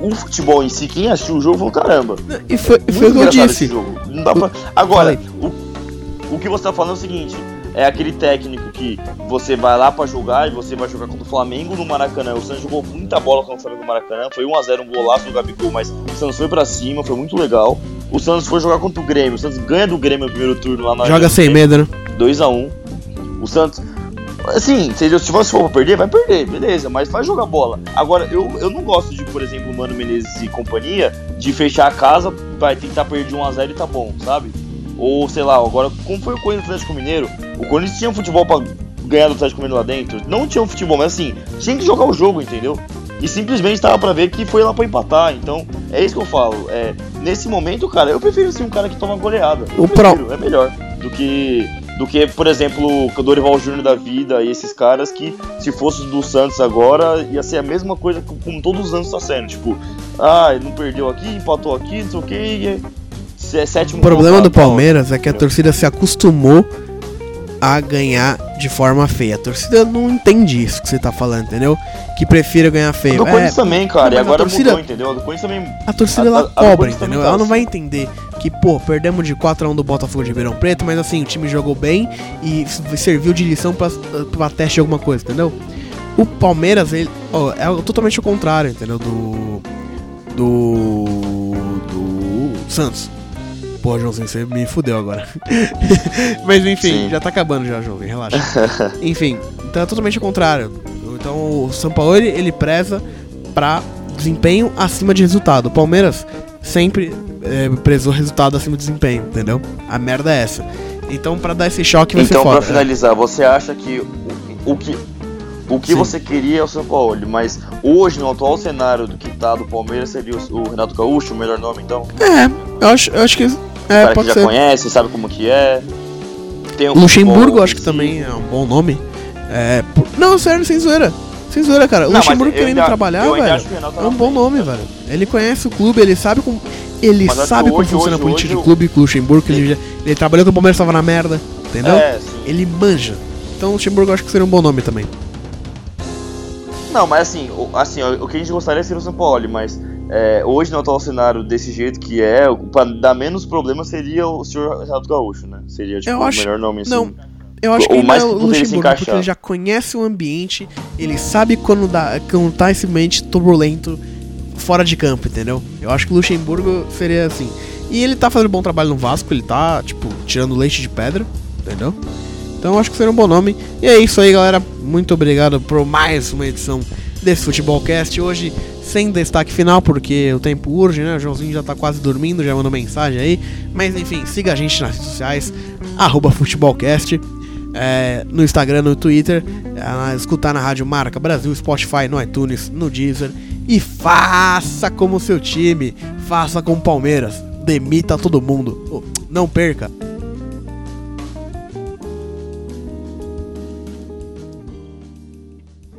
o, o futebol em si, quem assistiu o jogo falou, caramba. e foi, foi o que eu disse. esse jogo. Não dá pra... Agora, o, o que você tá falando é o seguinte: é aquele técnico que você vai lá pra jogar e você vai jogar contra o Flamengo no Maracanã. O Santos jogou muita bola contra o Flamengo no Maracanã. Foi 1x0 um golaço do Gabigol, mas o Santos foi pra cima, foi muito legal. O Santos foi jogar contra o Grêmio. O Santos ganha do Grêmio no primeiro turno lá na Joga sem medo, né? 2x1. O Santos. Assim, se você for pra perder, vai perder, beleza, mas vai jogar bola. Agora, eu, eu não gosto de, por exemplo, o Mano Menezes e companhia, de fechar a casa, vai tentar perder de 1x0 e tá bom, sabe? Ou sei lá, agora, como foi o Corinthians do Atlético Mineiro? O Corinthians tinha um futebol pra ganhar do Atlético Mineiro lá dentro. Não tinha um futebol, mas assim, tinha que jogar o jogo, entendeu? E simplesmente tava pra ver que foi lá pra empatar. Então, é isso que eu falo. É, nesse momento, cara, eu prefiro ser um cara que toma goleada. Eu O pro- prefiro, É melhor do que do que, por exemplo, o Dorival Júnior da vida e esses caras que, se fosse do Santos agora, ia ser a mesma coisa que como todos os anos tá sendo. Tipo, ah, não perdeu aqui, empatou aqui, não sei o que. é sétimo O problema do colocado, tá Palmeiras é que a torcida se acostumou a ganhar de forma feia. A torcida não entende isso que você tá falando, entendeu? Que prefira ganhar A feio. do É, também, cara. E a agora torcida- mudou, entendeu? A do Corinthians também. a torcida a- ela a- a cobra, entendeu? tá Ela não assim. vai entender que, pô, perdemos de 4x1 do Botafogo de Ribeirão Preto, mas assim, o time jogou bem e serviu de lição pra, pra teste de alguma coisa, entendeu? O Palmeiras, ele, ó, é totalmente o contrário, entendeu? Do. Do. Do. Santos. Pô, Joãozinho, você me fudeu agora. Mas enfim, Sim. já tá acabando já, Joãozinho, relaxa. enfim, então é totalmente o contrário. Então o São Paulo ele, ele preza pra desempenho acima de resultado. O Palmeiras sempre é, prezou resultado acima de desempenho, entendeu? A merda é essa. Então pra dar esse choque vai Então, ser pra foda. finalizar, você acha que o, o que. O que Sim. você queria é o São Paulo, mas hoje, no atual cenário do que tá do Palmeiras, seria o, o Renato Gaúcho, o melhor nome, então? É, eu acho, eu acho que. O É, cara que já ser. conhece, sabe como que é. Tem um Luxemburgo, acho que também é um bom nome. É, por- Não, sério, sem zoeira. Sem zoeira, cara. O Não, Luxemburgo querendo ainda- trabalhar, velho. o É um bom nome, velho. Ele conhece o clube, ele sabe como. Ele Mas sabe como hoje, funciona hoje, a política hoje de eu- clube com o Luxemburgo, ele, já- ele trabalhou com o Palmeiras tava na merda, entendeu? É. Ele manja. Então o Luxemburgo acho que seria um bom nome também. Não, mas assim, o, assim, o que a gente gostaria seria o São Paulo, mas é, hoje no atual cenário desse jeito que é, o- pra dar menos problema seria o senhor Renato Gaúcho, né? Seria tipo Eu o acho- melhor nome assim. não, Eu acho que O ele mais é o Luxemburgo, porque ele já conhece o ambiente, ele sabe quando, dá, quando tá esse ambiente turbulento fora de campo, entendeu? Eu acho que o Luxemburgo seria assim. E ele tá fazendo um bom trabalho no Vasco, ele tá, tipo, tirando leite de pedra, entendeu? Então eu acho que seria um bom nome. E é isso aí, galera. Muito obrigado por mais uma edição desse Futebolcast. Hoje sem destaque final, porque o tempo urge, né? O Joãozinho já tá quase dormindo, já mandou mensagem aí. Mas enfim, siga a gente nas redes sociais, arroba Futebolcast. é, no Instagram, no Twitter, é, escutar na Rádio Marca Brasil, Spotify, no iTunes, no Deezer. E faça como seu time, faça com o Palmeiras. Demita todo mundo. Oh, não perca.